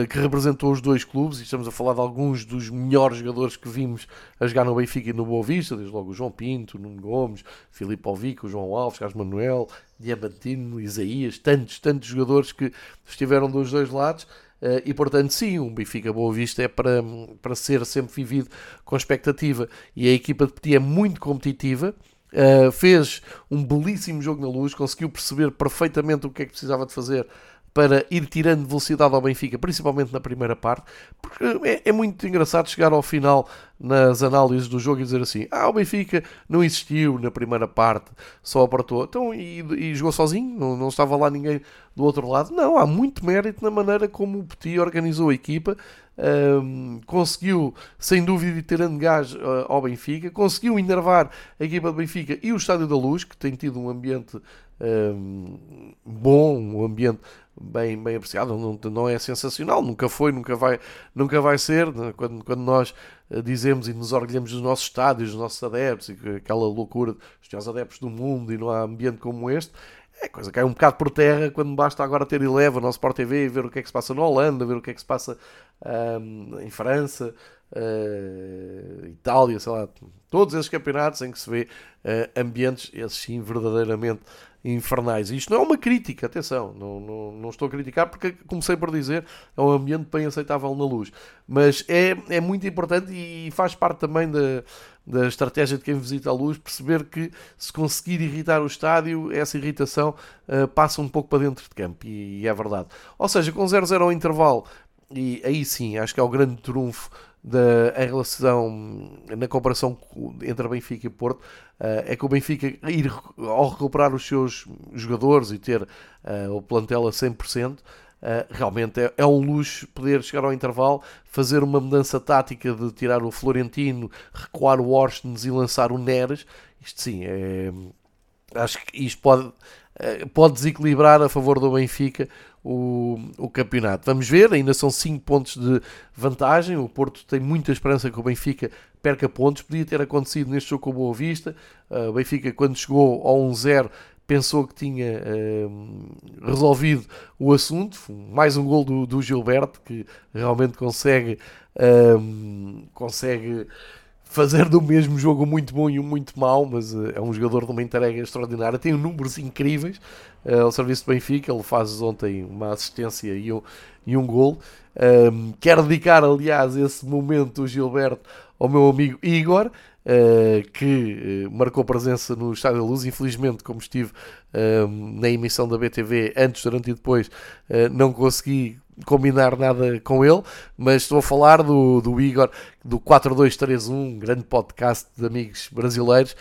que representou os dois clubes. E estamos a falar de alguns dos melhores jogadores que vimos a jogar no Benfica e no Boa Vista, desde logo o João Pinto, Nuno Gomes, Filipe Alvico, João Alves, Carlos Manuel, Diamantino, Isaías, tantos, tantos jogadores que estiveram dos dois lados. Uh, e portanto, sim, um Benfica Boa Vista é para, para ser sempre vivido com expectativa. E a equipa de Petit é muito competitiva. Uh, fez um belíssimo jogo na luz, conseguiu perceber perfeitamente o que é que precisava de fazer para ir tirando velocidade ao Benfica, principalmente na primeira parte, porque é, é, muito engraçado chegar ao final nas análises do jogo e dizer assim: ah, o Benfica não existiu na primeira parte, só apertou, então e, e jogou sozinho, não, não, estava lá ninguém do outro lado. Não, há muito mérito na maneira como o Petit organizou a equipa. Um, conseguiu sem dúvida ter gás uh, ao Benfica, conseguiu enervar a equipa do Benfica e o Estádio da Luz, que tem tido um ambiente um, bom, um ambiente bem, bem apreciado, não, não é sensacional, nunca foi, nunca vai, nunca vai ser. Né? Quando, quando nós eh, dizemos e nos orgulhamos dos nossos estádios, dos nossos adeptos, e aquela loucura dos melhores adeptos do mundo e não há ambiente como este, é coisa cai um bocado por terra quando basta agora ter Eleva no Sport TV e ver o que é que se passa na Holanda, ver o que é que se passa em França, uh, Itália, sei lá, todos esses campeonatos em que se vê uh, ambientes, esses sim, verdadeiramente infernais. Isto não é uma crítica, atenção, não, não, não, estou a criticar porque comecei por dizer é um ambiente bem aceitável na luz, mas é, é muito importante e faz parte também da, da estratégia de quem visita a luz perceber que se conseguir irritar o estádio, essa irritação uh, passa um pouco para dentro de campo e, e é verdade. Ou seja, com 0-0 ao intervalo, e aí sim, acho que é o grande trunfo da, em relação na comparação entre Benfica e Porto uh, é que o Benfica ir ao recuperar os seus jogadores e ter uh, o plantel a 100% Uh, realmente é, é, um luxo poder chegar ao intervalo, fazer uma mudança tática de tirar o Florentino, recuar o Orsnes e lançar o Neres. Isto sim, é, acho que isto pode, pode desequilibrar a favor do Benfica o, o campeonato. Vamos ver, ainda são 5 pontos de vantagem. O Porto tem muita esperança que o Benfica perca pontos. Podia ter acontecido neste jogo com o Boa Vista. Uh, o Benfica, quando chegou ao 1-0, pensou que tinha uh, resolvido o assunto. Mais um gol do, do Gilberto, que realmente consegue, uh, consegue fazer do mesmo jogo muito bom e um muito mau, mas uh, é um jogador de uma entrega extraordinária. Tem números incríveis ao serviço do Benfica. Ele faz ontem uma assistência e um, e um gol. Um, quero dedicar, aliás, esse momento, o Gilberto, ao meu amigo Igor, Uh, que uh, marcou presença no Estádio da Luz. Infelizmente, como estive uh, na emissão da BTV antes, durante e depois, não consegui combinar nada com ele, mas estou a falar do, do Igor, do 4231, grande podcast de amigos brasileiros,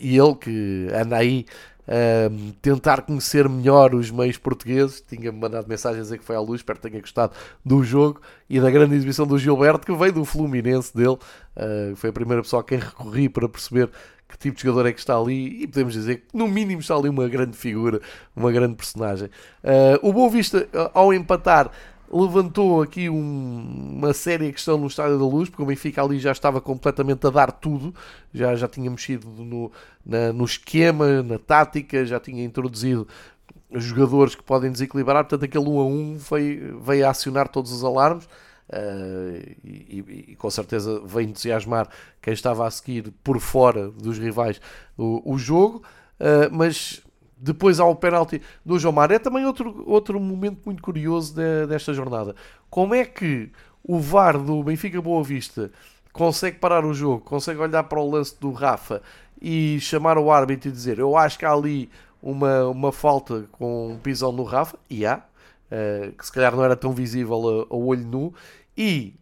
e ele que anda aí uh, tentar conhecer melhor os meios portugueses. Tinha-me mandado mensagem a dizer que foi à luz, espero que tenha gostado do jogo e da grande exibição do Gilberto, que veio do Fluminense dele. Uh, foi a primeira pessoa a quem recorri para perceber que tipo de jogador é que está ali e podemos dizer que no mínimo está ali uma grande figura, uma grande personagem. Uh, o Boa Vista, ao empatar, levantou aqui um, uma séria questão no Estádio da Luz, porque o Benfica ali já estava completamente a dar tudo, já, já tinha mexido no, na, no esquema, na tática, já tinha introduzido jogadores que podem desequilibrar, portanto aquele 1 a 1 veio, veio a acionar todos os alarmes uh, e, e, e, com certeza veio entusiasmar quem estava a seguir por fora dos rivais o, o jogo, uh, mas depois há o penalti do João Mar. É também outro, outro momento muito curioso de, desta jornada. Como é que o VAR do Benfica Boa Vista consegue parar o jogo, consegue olhar para o lance do Rafa e chamar o árbitro e dizer eu acho que há ali uma, uma falta com um pisão no Rafa, e há, uh, que se calhar não era tão visível a, a olho nu, e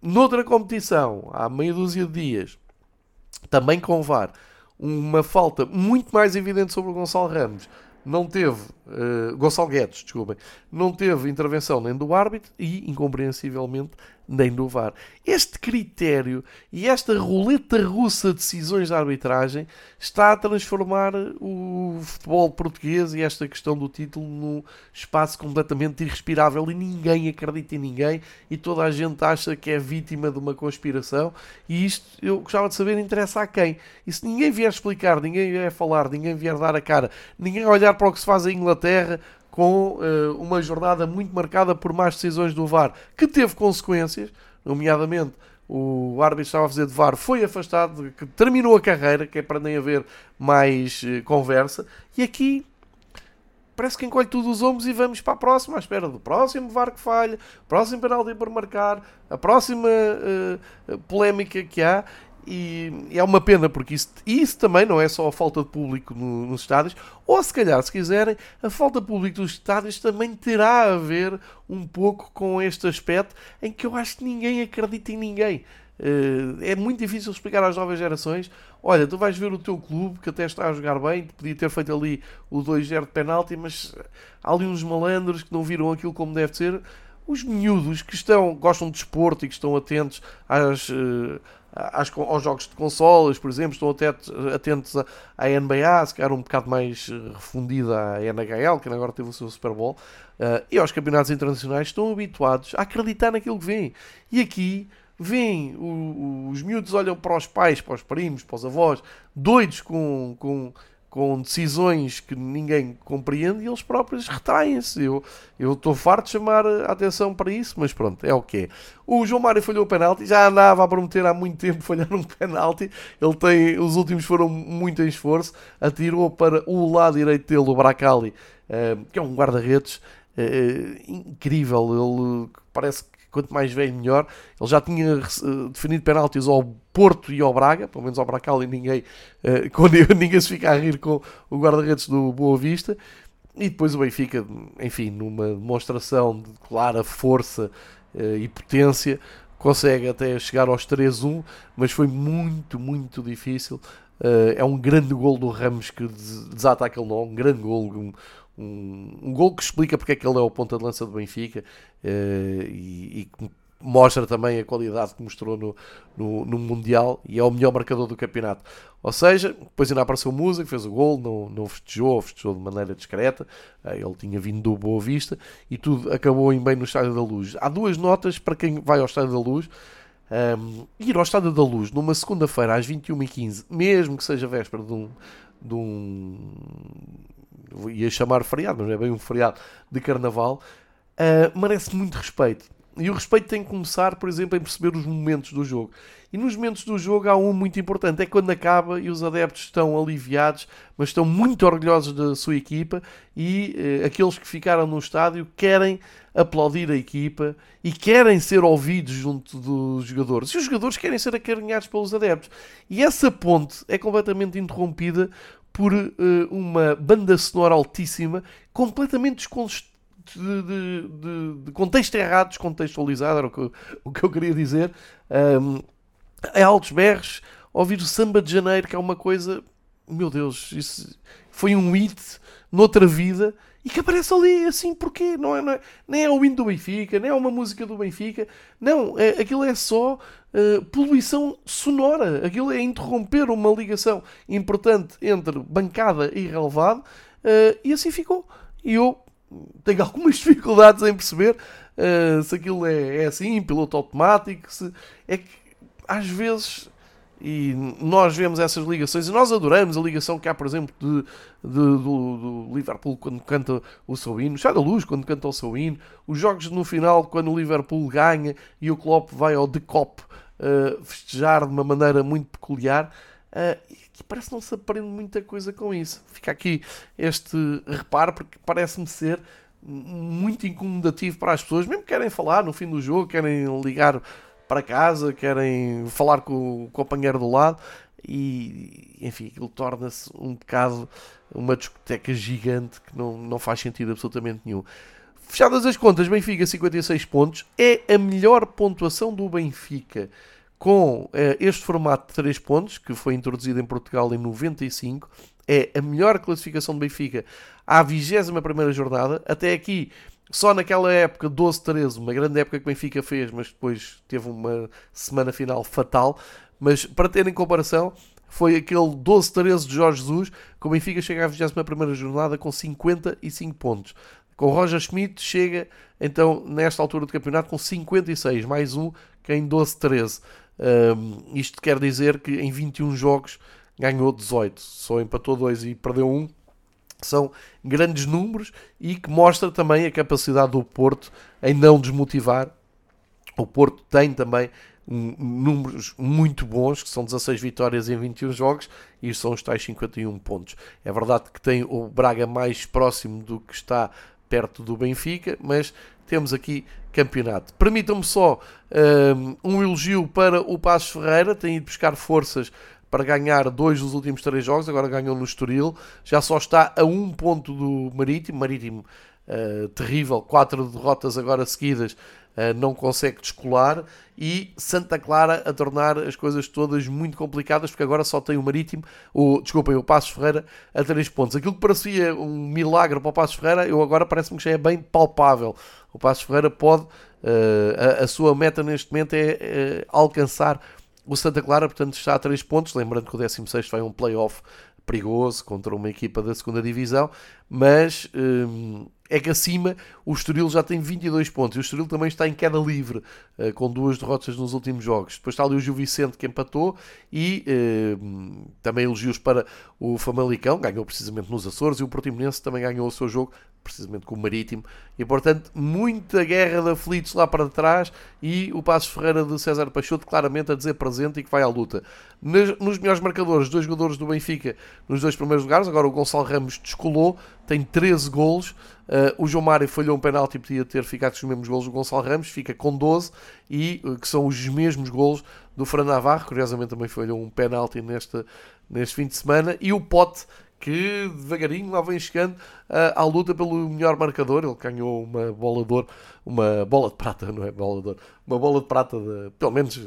noutra competição, há meia dúzia de dias, também com o VAR, uma falta muito mais evidente sobre o Gonçalo Ramos. Não teve, uh, Gonçalo Guedes, desculpem, não teve intervenção nem do árbitro e, incompreensivelmente, nem do VAR. Este critério e esta roleta russa de decisões de arbitragem está a transformar o futebol português e esta questão do título num espaço completamente irrespirável e ninguém acredita em ninguém e toda a gente acha que é vítima de uma conspiração e isto eu gostava de saber interessa a quem. E se ninguém vier explicar, ninguém vier falar, ninguém vier dar a cara, ninguém olhar para o que se faz em Inglaterra, com uh, uma jornada muito marcada por más decisões do VAR, que teve consequências, nomeadamente o árbitro estava a fazer de VAR, foi afastado, que terminou a carreira, que é para nem haver mais uh, conversa, e aqui parece que encolhe tudo os ombros e vamos para a próxima, à espera do próximo VAR que falha, próximo penalti por marcar, a próxima uh, polémica que há, e é uma pena porque isso, isso também não é só a falta de público no, nos estádios, ou se calhar, se quiserem, a falta de público dos estádios também terá a ver um pouco com este aspecto em que eu acho que ninguém acredita em ninguém. Uh, é muito difícil explicar às novas gerações: olha, tu vais ver o teu clube que até está a jogar bem, podia ter feito ali o 2-0 de penalti, mas há ali uns malandros que não viram aquilo como deve ser. Os miúdos que estão, gostam de desporto e que estão atentos às. Uh, às, aos jogos de consolas, por exemplo, estão até atentos à NBA, se calhar um bocado mais eh, refundida à NHL, que agora teve o seu Super Bowl, uh, e aos campeonatos internacionais, estão habituados a acreditar naquilo que vêm. E aqui vêm, os miúdos olham para os pais, para os primos, para os avós, doidos com, com com decisões que ninguém compreende e eles próprios retraem-se. Eu estou farto de chamar a atenção para isso, mas pronto, é o que é. O João Mário falhou o penalti, já andava a prometer há muito tempo falhar um penalti. Ele tem, os últimos foram muito em esforço, atirou para o lado direito dele, o Bracali, eh, que é um guarda-redes eh, incrível. Ele parece que quanto mais velho, melhor. Ele já tinha uh, definido penaltis ao Porto e ao Braga, pelo menos ao Bracal, e ninguém, uh, quando ninguém se fica a rir com o guarda-redes do Boa Vista. E depois o Benfica, enfim, numa demonstração de clara força uh, e potência, consegue até chegar aos 3-1, mas foi muito, muito difícil. Uh, é um grande gol do Ramos que desata aquele nó, um grande gol, um, um, um gol que explica porque é que ele é o ponta de lança do Benfica uh, e, e, mostra também a qualidade que mostrou no, no, no, Mundial e é o melhor marcador do campeonato. Ou seja, depois ainda apareceu o Musa, que fez o gol, não, não festejou, festejou de maneira discreta, eh, ele tinha vindo do Boa Vista e tudo acabou em bem no Estádio da Luz. Há duas notas para quem vai ao Estádio da Luz. Um, ir ao Estádio da Luz numa segunda-feira às 21h15, mesmo que seja véspera de um, de um ia chamar feriado, mas não é bem um feriado de carnaval, uh, merece muito respeito. E o respeito tem que começar, por exemplo, em perceber os momentos do jogo. E nos momentos do jogo há um muito importante: é quando acaba e os adeptos estão aliviados, mas estão muito orgulhosos da sua equipa e eh, aqueles que ficaram no estádio querem aplaudir a equipa e querem ser ouvidos junto dos jogadores. E os jogadores querem ser acarinhados pelos adeptos. E essa ponte é completamente interrompida por uh, uma banda sonora altíssima, completamente desconstruída de, de, de, de, contexto errado, descontextualizado, era o que, o que eu queria dizer. Um, é altos berros, ouvir o samba de janeiro, que é uma coisa, meu Deus, isso foi um hit noutra vida e que aparece ali assim, porquê? Não é, não é, nem é o hino do Benfica, nem é uma música do Benfica, não, é, aquilo é só uh, poluição sonora, aquilo é interromper uma ligação importante entre bancada e relevado uh, e assim ficou. E eu tenho algumas dificuldades em perceber uh, se aquilo é, é assim, piloto automático, se, é que às vezes e nós vemos essas ligações e nós adoramos a ligação que há, por exemplo, de, de do, do, Liverpool quando canta o seu hino, já da luz quando canta o seu hino, os jogos no final quando o Liverpool ganha e o Klopp vai ao The Cop uh, festejar de uma maneira muito peculiar. Uh, e parece que não se aprende muita coisa com isso. Fica aqui este reparo, porque parece-me ser muito incomodativo para as pessoas, mesmo que querem falar no fim do jogo, querem ligar para casa, querem falar com o companheiro do lado e enfim, aquilo torna-se um bocado uma discoteca gigante que não, não faz sentido absolutamente nenhum. Fechadas as contas, Benfica 56 pontos, é a melhor pontuação do Benfica com eh, este formato de 3 pontos, que foi introduzido em Portugal em 95, é a melhor classificação do Benfica à 21 jornada. Até aqui, só naquela época, 12-13, uma grande época que o Benfica fez, mas depois teve uma semana final fatal. Mas para terem comparação, foi aquele 12-13 de Jorge Jesus, que o Benfica chega à 21 jornada com 55 pontos. Com Roger Schmidt chega, então, nesta altura do campeonato, com 56, mais um que em 12-13. Um, isto quer dizer que em 21 jogos ganhou 18, só empatou 2 e perdeu 1. São grandes números e que mostra também a capacidade do Porto em não desmotivar. O Porto tem também números muito bons, que são 16 vitórias em 21 jogos, e são os tais 51 pontos. É verdade que tem o Braga mais próximo do que está perto do Benfica, mas temos aqui campeonato. Permitam-me só um, um elogio para o Passos Ferreira, tem ido buscar forças para ganhar dois dos últimos três jogos, agora ganhou no Estoril, já só está a um ponto do Marítimo, Marítimo uh, terrível, quatro derrotas agora seguidas, Uh, não consegue descolar e Santa Clara a tornar as coisas todas muito complicadas porque agora só tem o Marítimo, o, desculpem, o Passos Ferreira a três pontos. Aquilo que parecia um milagre para o Passos Ferreira, eu agora parece-me que já é bem palpável. O Passos Ferreira pode, uh, a, a, sua meta neste momento é alcançar o Santa Clara, portanto está a três pontos, lembrando que o 16 vai um playoff perigoso contra uma equipa da segunda divisão, mas hum, é que acima o Estoril já tem 22 pontos. E o Estoril também está em queda livre, uh, com duas derrotas nos últimos jogos. Depois está ali o Gil Vicente que empatou e uh, também elogios para o Famalicão, ganhou precisamente nos Açores, e o Portimonense também ganhou o seu jogo, precisamente com o Marítimo. E portanto, muita guerra de aflitos lá para trás e o Passos Ferreira de César Peixoto claramente a dizer presente e que vai à luta. Nos, nos melhores marcadores, dois jogadores do Benfica nos dois primeiros lugares. Agora o Gonçalo Ramos descolou, tem 13 golos. Uh, o João Mário falhou um penalti e podia ter ficado com os mesmos golos do Gonçalo Ramos, fica com 12 e uh, que são os mesmos golos do Fran Navarro, curiosamente também falhou um penalti neste, neste fim de semana, e o Pote que devagarinho lá vem chegando uh, à luta pelo melhor marcador. Ele ganhou uma bola de ouro, uma bola de prata, não é bola de ouro, uma bola de prata, de, pelo menos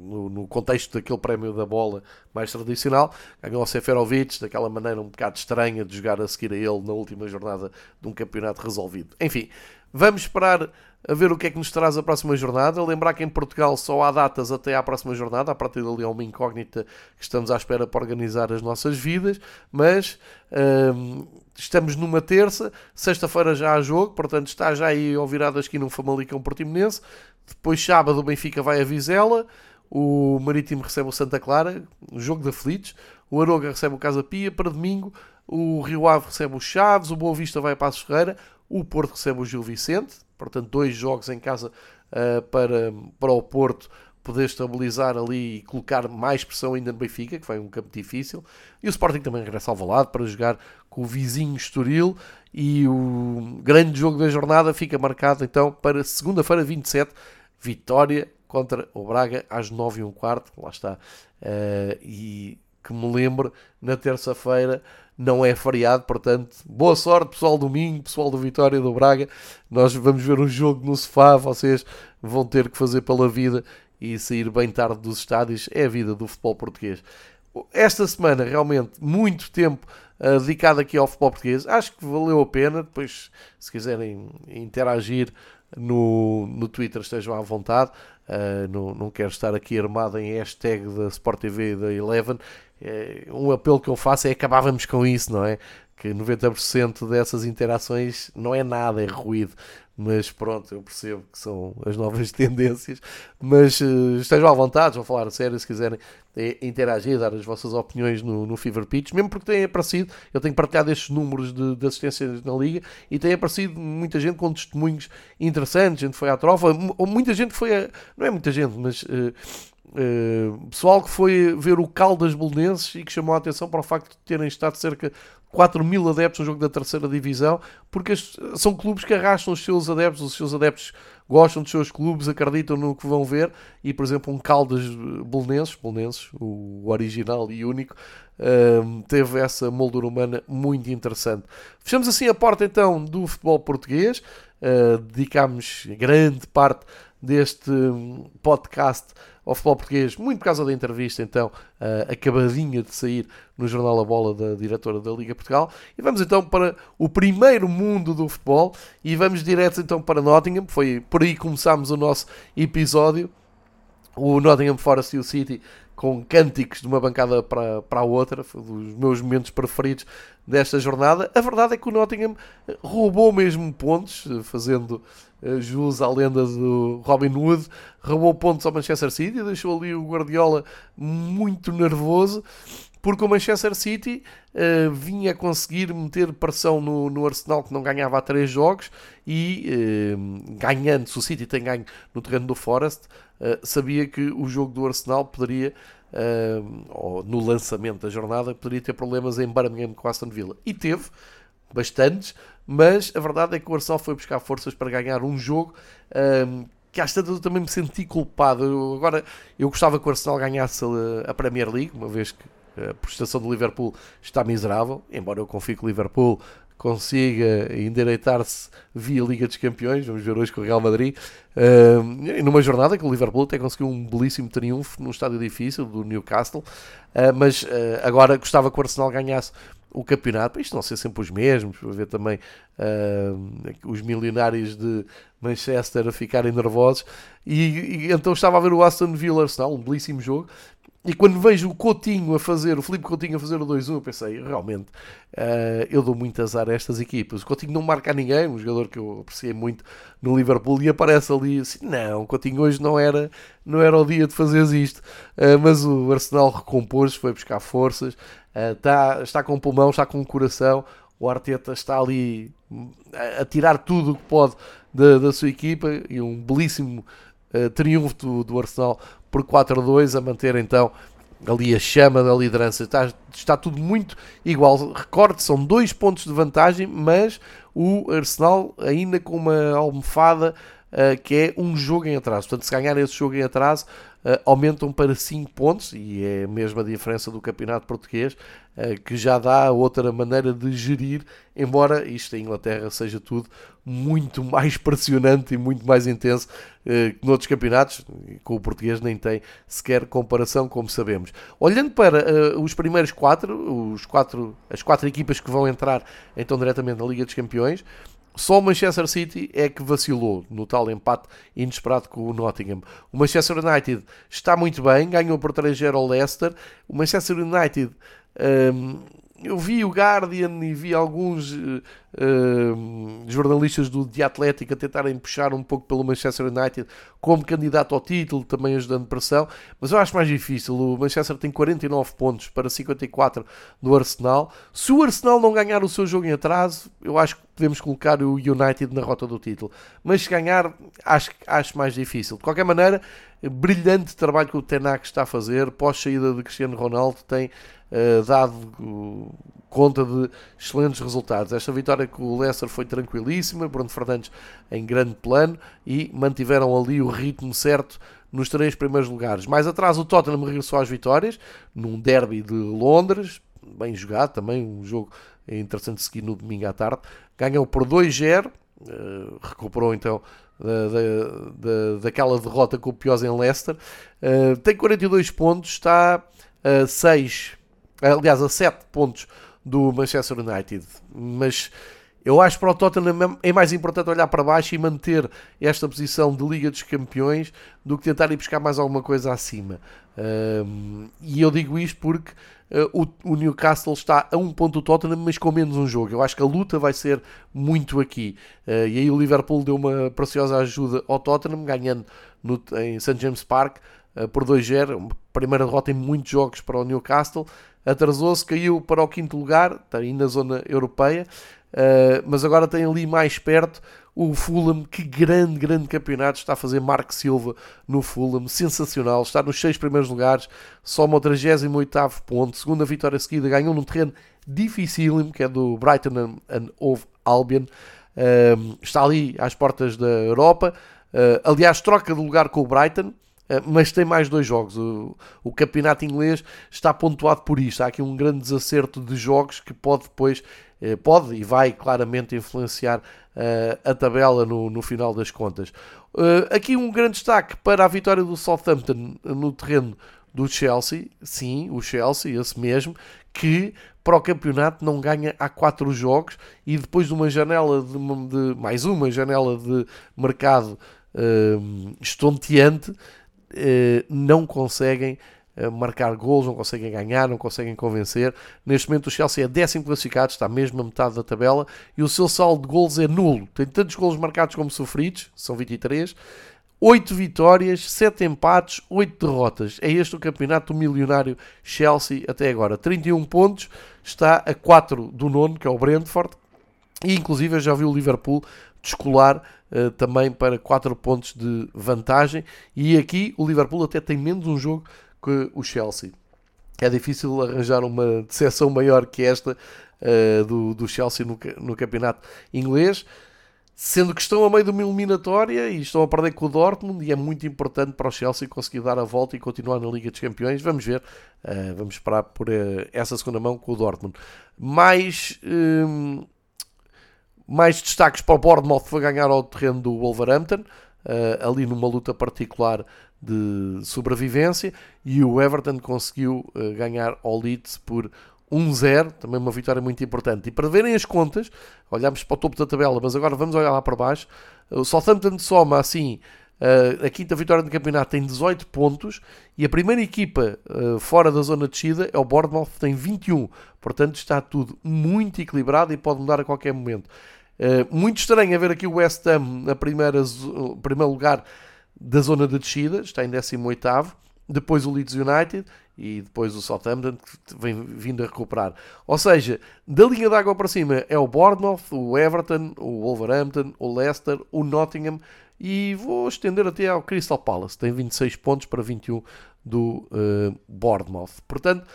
no, no, contexto daquele prémio da bola mais tradicional. Ganhou o Seferovic daquela maneira um bocado estranha de jogar a seguir a ele na última jornada de um campeonato resolvido. Enfim, Vamos esperar a ver o que é que nos traz a próxima jornada. Lembrar que em Portugal só há datas até à próxima jornada, a partir dali é uma incógnita que estamos à espera para organizar as nossas vidas, mas hum, estamos numa terça, sexta-feira já há jogo, portanto está já aí ao virado aqui no Famalicão Portimonense, depois sábado o Benfica vai a Vizela, o Marítimo recebe o Santa Clara, jogo de aflitos, o Aroga recebe o Casa Pia, para domingo o Rio Ave recebe o Chaves, o Boa Vista vai para a Ferreira, o Porto recebe o Gil Vicente, portanto, dois jogos em casa uh, para, para o Porto poder estabilizar ali e colocar mais pressão ainda no Benfica, que foi um campo difícil. E o Sporting também regressa ao Valado para jogar com o vizinho Estoril. E o grande jogo da jornada fica marcado então para segunda-feira 27, vitória contra o Braga às 9 e um quarto. Lá está. Uh, e que me lembro, na terça-feira não é feriado, portanto, boa sorte, pessoal do domingo, pessoal do Vitória do Braga. Nós vamos ver um jogo no sofá, vocês vão ter que fazer pela vida e sair bem tarde dos estádios. É a vida do futebol português. Esta semana, realmente, muito tempo uh, dedicado aqui ao futebol português. Acho que valeu a pena. Depois, se quiserem interagir no, no Twitter, estejam à vontade. Uh, não, não quero estar aqui armado em hashtag da Sport TV da Eleven. É, um apelo que eu faço é acabávamos com isso, não é? Que 90% dessas interações não é nada, é ruído. Mas pronto, eu percebo que são as novas tendências. Mas uh, estejam à vontade, vou falar a sério se quiserem é, interagir, dar as vossas opiniões no, no Fever Pitch, mesmo porque têm aparecido, eu tenho partilhado estes números de, de assistências na Liga e tem aparecido muita gente com testemunhos interessantes. Gente foi à trofa, ou muita gente foi a. Não é muita gente, mas. Uh, Uh, pessoal que foi ver o Caldas Belenenses e que chamou a atenção para o facto de terem estado cerca 4 mil adeptos no jogo da terceira divisão, porque são clubes que arrastam os seus adeptos, os seus adeptos gostam dos seus clubes, acreditam no que vão ver, e por exemplo um Caldas Belenenses, Belenenses o original e único, uh, teve essa moldura humana muito interessante. Fechamos assim a porta então do futebol português, uh, dedicámos grande parte deste podcast ao futebol português, muito por causa da entrevista, então, uh, acabadinha de sair no Jornal A Bola da diretora da Liga Portugal. E vamos então para o primeiro mundo do futebol e vamos direto então para Nottingham. Foi por aí que começámos o nosso episódio. O Nottingham Forest e o City com cânticos de uma bancada para, para a outra, foi um dos meus momentos preferidos desta jornada. A verdade é que o Nottingham roubou mesmo pontos, fazendo eh, jus à lenda do Robin Hood, roubou pontos ao Manchester City, deixou ali o Guardiola muito nervoso, porque o Manchester City uh, vinha conseguir meter pressão no, no, Arsenal que não ganhava há três jogos e uh, ganhando, se o City tem ganho no terreno do Forest, uh, sabia que o jogo do Arsenal poderia, ou no lançamento da jornada, poderia ter problemas em Birmingham com Aston Villa. E teve bastantes, mas a verdade é que o Arsenal foi buscar forças para ganhar um jogo que às tantas eu também me senti culpado. Eu, agora, eu gostava que o Arsenal ganhasse a Premier League, uma vez que a prestação do Liverpool está miserável, embora eu confie que o Liverpool consiga endireitar-se via Liga dos Campeões, vamos ver hoje com o Real Madrid, uh, numa jornada que o Liverpool até conseguiu um belíssimo triunfo num estádio difícil do Newcastle, uh, mas uh, agora gostava que o Arsenal ganhasse o campeonato, para isto não ser sempre os mesmos, para ver também uh, os milionários de Manchester a ficarem nervosos. E, e, então estava a ver o Aston Villa Arsenal, um belíssimo jogo. E quando vejo o Coutinho a fazer, o Felipe Coutinho a fazer o 2-1, eu pensei, realmente, uh, eu dou muito azar a estas equipas. O Coutinho não marca a ninguém, um jogador que eu apreciei muito no Liverpool, e aparece ali assim, não, o Coutinho hoje não era, não era o dia de fazer isto. Uh, mas o Arsenal recompôs, foi buscar forças, está, está com o pulmão, está com o coração, o Arteta está ali a, a tirar tudo o que pode da, da sua equipa, e um belíssimo triunfo do, do Arsenal por 4-2 a manter então ali a chama da liderança. Está, está tudo muito igual. Recorde, são dois pontos de vantagem, mas o Arsenal ainda com uma almofada uh, que é um jogo em atraso. Portanto, se ganhar esse jogo em atraso, uh, aumentam para 5 pontos, e é a mesma diferença do campeonato português, uh, que já dá outra maneira de gerir, embora isto em Inglaterra seja tudo muito mais pressionante e muito mais intenso uh, que noutros campeonatos, com o português nem tem sequer comparação, como sabemos. Olhando para os primeiros quatro, os quatro, as quatro equipas que vão entrar então diretamente na Liga dos Campeões, só o Manchester City é que vacilou no tal empate inesperado com o Nottingham. O Manchester United está muito bem, ganhou por 3-0 ao Leicester. O Manchester United um, eu vi o Guardian e vi alguns uh, jornalistas do The Athletic a tentarem puxar um pouco pelo Manchester United como candidato ao título, também ajudando pressão, mas eu acho mais difícil. O Manchester tem 49 pontos para 54 do Arsenal. Se o Arsenal não ganhar o seu jogo em atraso, eu acho que podemos colocar o United na rota do título. Mas se ganhar, acho, acho mais difícil. De qualquer maneira, brilhante trabalho que o Tenac está a fazer pós saída de Cristiano Ronaldo tem uh, dado uh, conta de excelentes resultados. Esta vitória com o Leicester foi tranquilíssima, Bruno Fernandes em grande plano e mantiveram ali o ritmo certo nos três primeiros lugares. Mais atrás o Tottenham regressou às vitórias, num derby de Londres, bem jogado também, um jogo interessante seguir no domingo à tarde. Ganhou por 2-0, uh, eh, recuperou então da, da, daquela derrota com o Pios em Leicester. Uh, tem 42 pontos, está a 6 aliás, a 7 pontos do Manchester United. Mas eu acho para o Tottenham é mais importante olhar para baixo e manter esta posição de Liga dos Campeões do que tentar ir buscar mais alguma coisa acima. Um, e eu digo isto porque uh, o, o, Newcastle está a um ponto do Tottenham, mas com menos um jogo. Eu acho que a luta vai ser muito aqui. Uh, e aí o Liverpool deu uma preciosa ajuda ao Tottenham, ganhando no, em St. James Park uh, por 2-0. Primeira derrota em muitos jogos para o Newcastle atrasou-se, caiu para o quinto lugar, está aí na zona europeia, uh, mas agora tem ali mais perto o Fulham, que grande, grande campeonato está a fazer Marco Silva no Fulham, sensacional, está nos seis primeiros lugares, soma o 38 ponto, segunda vitória seguida, ganhou num terreno dificílimo, que é do Brighton and Hove Albion, uh, está ali às portas da Europa, uh, aliás troca de lugar com o Brighton, mas tem mais dois jogos. O, o, campeonato inglês está pontuado por isto. Há aqui um grande desacerto de jogos que pode depois, eh, pode e vai claramente influenciar uh, a tabela no, no, final das contas. Aqui um grande destaque para a vitória do Southampton no terreno do Chelsea. Sim, o Chelsea, esse mesmo, que para o campeonato não ganha há quatro jogos e depois de uma janela de, de mais uma janela de mercado uh, estonteante eh, não conseguem eh, marcar gols, não conseguem ganhar, não conseguem convencer. Neste momento o Chelsea é décimo classificado, está mesmo a metade da tabela e o seu saldo de gols é nulo. Tem tantos gols marcados como sofridos, são 23. 8 vitórias, 7 empates, 8 derrotas. É este o campeonato do milionário Chelsea até agora. 31 pontos, está a 4 do nono, que é o Brentford. E inclusive eu já vi o Liverpool descolar uh, também para 4 pontos de vantagem. E aqui o Liverpool até tem menos um jogo que o Chelsea. É difícil arranjar uma decepção maior que esta uh, do, do Chelsea no, no campeonato inglês sendo que estão a meio de uma eliminatória e estão a perder com o Dortmund e é muito importante para o Chelsea conseguir dar a volta e continuar na Liga dos Campeões. Vamos ver, uh, vamos esperar por uh, essa segunda mão com o Dortmund. Mais um, mais destaques para o Bournemouth foi ganhar ao terreno do Wolverhampton, uh, ali numa luta particular de sobrevivência, e o Everton conseguiu uh, ganhar ao Leeds por 1-0, também uma vitória muito importante. E para verem as contas, olhamos para o topo da tabela, mas agora vamos olhar lá para baixo. O Southampton soma assim Uh, a quinta vitória do campeonato tem 18 pontos e a primeira equipa fora da zona de descida é o Bournemouth, tem 21. Portanto, está tudo muito equilibrado e pode mudar a qualquer momento. Uh, muito estranho é ver aqui o West Ham na primeira, primeiro lugar da zona de descida, está em 18. Depois o Leeds United e depois o Southampton que vem vindo a recuperar. Ou seja, da linha de água para cima é o Bournemouth, o Everton, o Wolverhampton, o Leicester, o Nottingham e vou estender até ao Crystal Palace, tem 26 pontos para 21 do uh, Bournemouth. Portanto,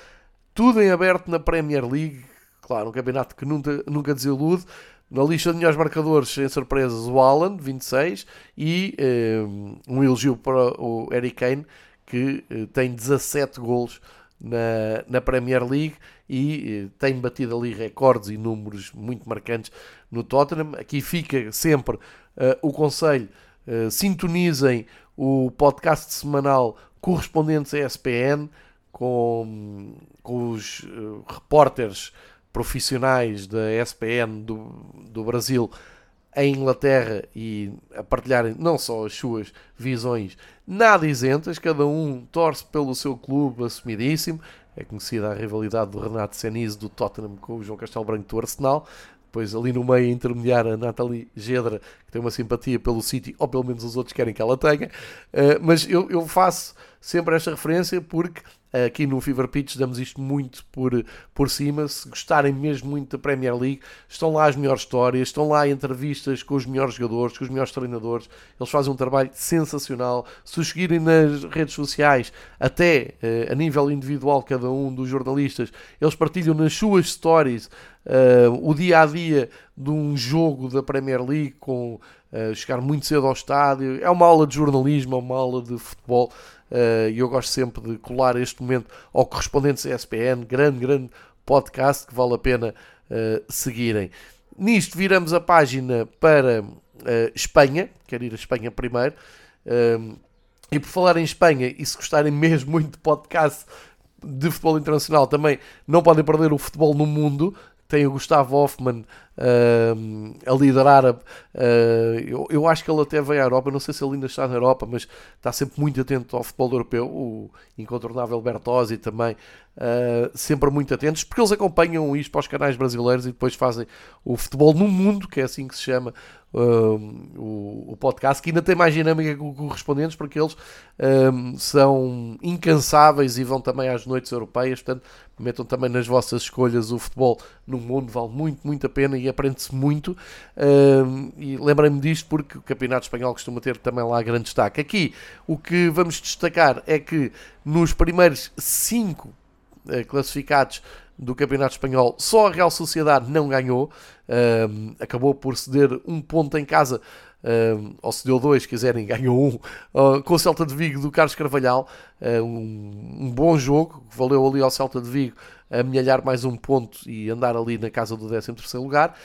tudo em aberto na Premier League, claro, um campeonato que nunca, nunca desilude. Na lista de melhores marcadores, sem surpresas, o Alan, 26, e uh, um elogio para o Eric Kane, que uh, tem 17 golos na, na Premier League e tem batido ali recordes e números muito marcantes no Tottenham. Aqui fica sempre o conselho eh, sintonizem o podcast semanal correspondentes à ESPN com, com os uh, repórteres profissionais da ESPN do, do Brasil em Inglaterra e a partilharem não só as suas visões nada isentas, cada um torce pelo seu clube assumidíssimo. É conhecida a rivalidade do Renato Senise do Tottenham com o João Castelo Branco do Arsenal. Depois ali no meio intermediário a Nathalie Gedra, que tem uma simpatia pelo City, ou pelo menos os outros querem que ela tenha. Uh, mas eu, eu faço sempre esta referência porque Aqui no Fever Pitch damos isto muito por, por cima. Se gostarem mesmo muito da Premier League, estão lá as melhores histórias, estão lá entrevistas com os melhores jogadores, com os melhores treinadores. Eles fazem um trabalho sensacional. Se os seguirem nas redes sociais, até uh, a nível individual, cada um dos jornalistas, eles partilham nas suas stories uh, o dia a dia de um jogo da Premier League com uh, chegar muito cedo ao estádio. É uma aula de jornalismo, é uma aula de futebol. Eh, e eu gosto sempre de colar este momento ao correspondente CSPN, grande, grande podcast que vale a pena uh, seguirem. Nisto viramos a página para uh, Espanha, quero ir a Espanha primeiro. e por falar em Espanha, e se gostarem mesmo muito de podcast de futebol internacional, também não podem perder o futebol no mundo. Tem o Gustavo Hoffman uh, a liderar. A, uh, eu, eu, acho que ele até veio à Europa, não sei se ele ainda está na Europa, mas está sempre muito atento ao futebol europeu. O incontornável Bertozzi também, uh, sempre muito atentos, porque eles acompanham isto para os canais brasileiros e depois fazem o futebol no mundo, que é assim que se chama o, o, podcast, que ainda tem mais dinâmica que os correspondentes, porque eles são incansáveis e vão também às noites europeias, portanto, metam também nas vossas escolhas o futebol no mundo, vale muito, muito a pena e aprende-se muito. Um, e lembrei-me disto porque o Campeonato Espanhol costuma ter também lá grande destaque. Aqui, o que vamos destacar é que nos primeiros cinco uh, classificados do Campeonato Espanhol, só a Real Sociedade não ganhou, acabou por ceder um ponto em casa, um, ou se deu dois, quiserem, ganhou um, uh, com o Celta de Vigo do Carlos Carvalhal, uh, um, um, bom jogo, valeu ali ao Celta de Vigo amelhar mais um ponto e andar ali na casa do 13 terceiro lugar,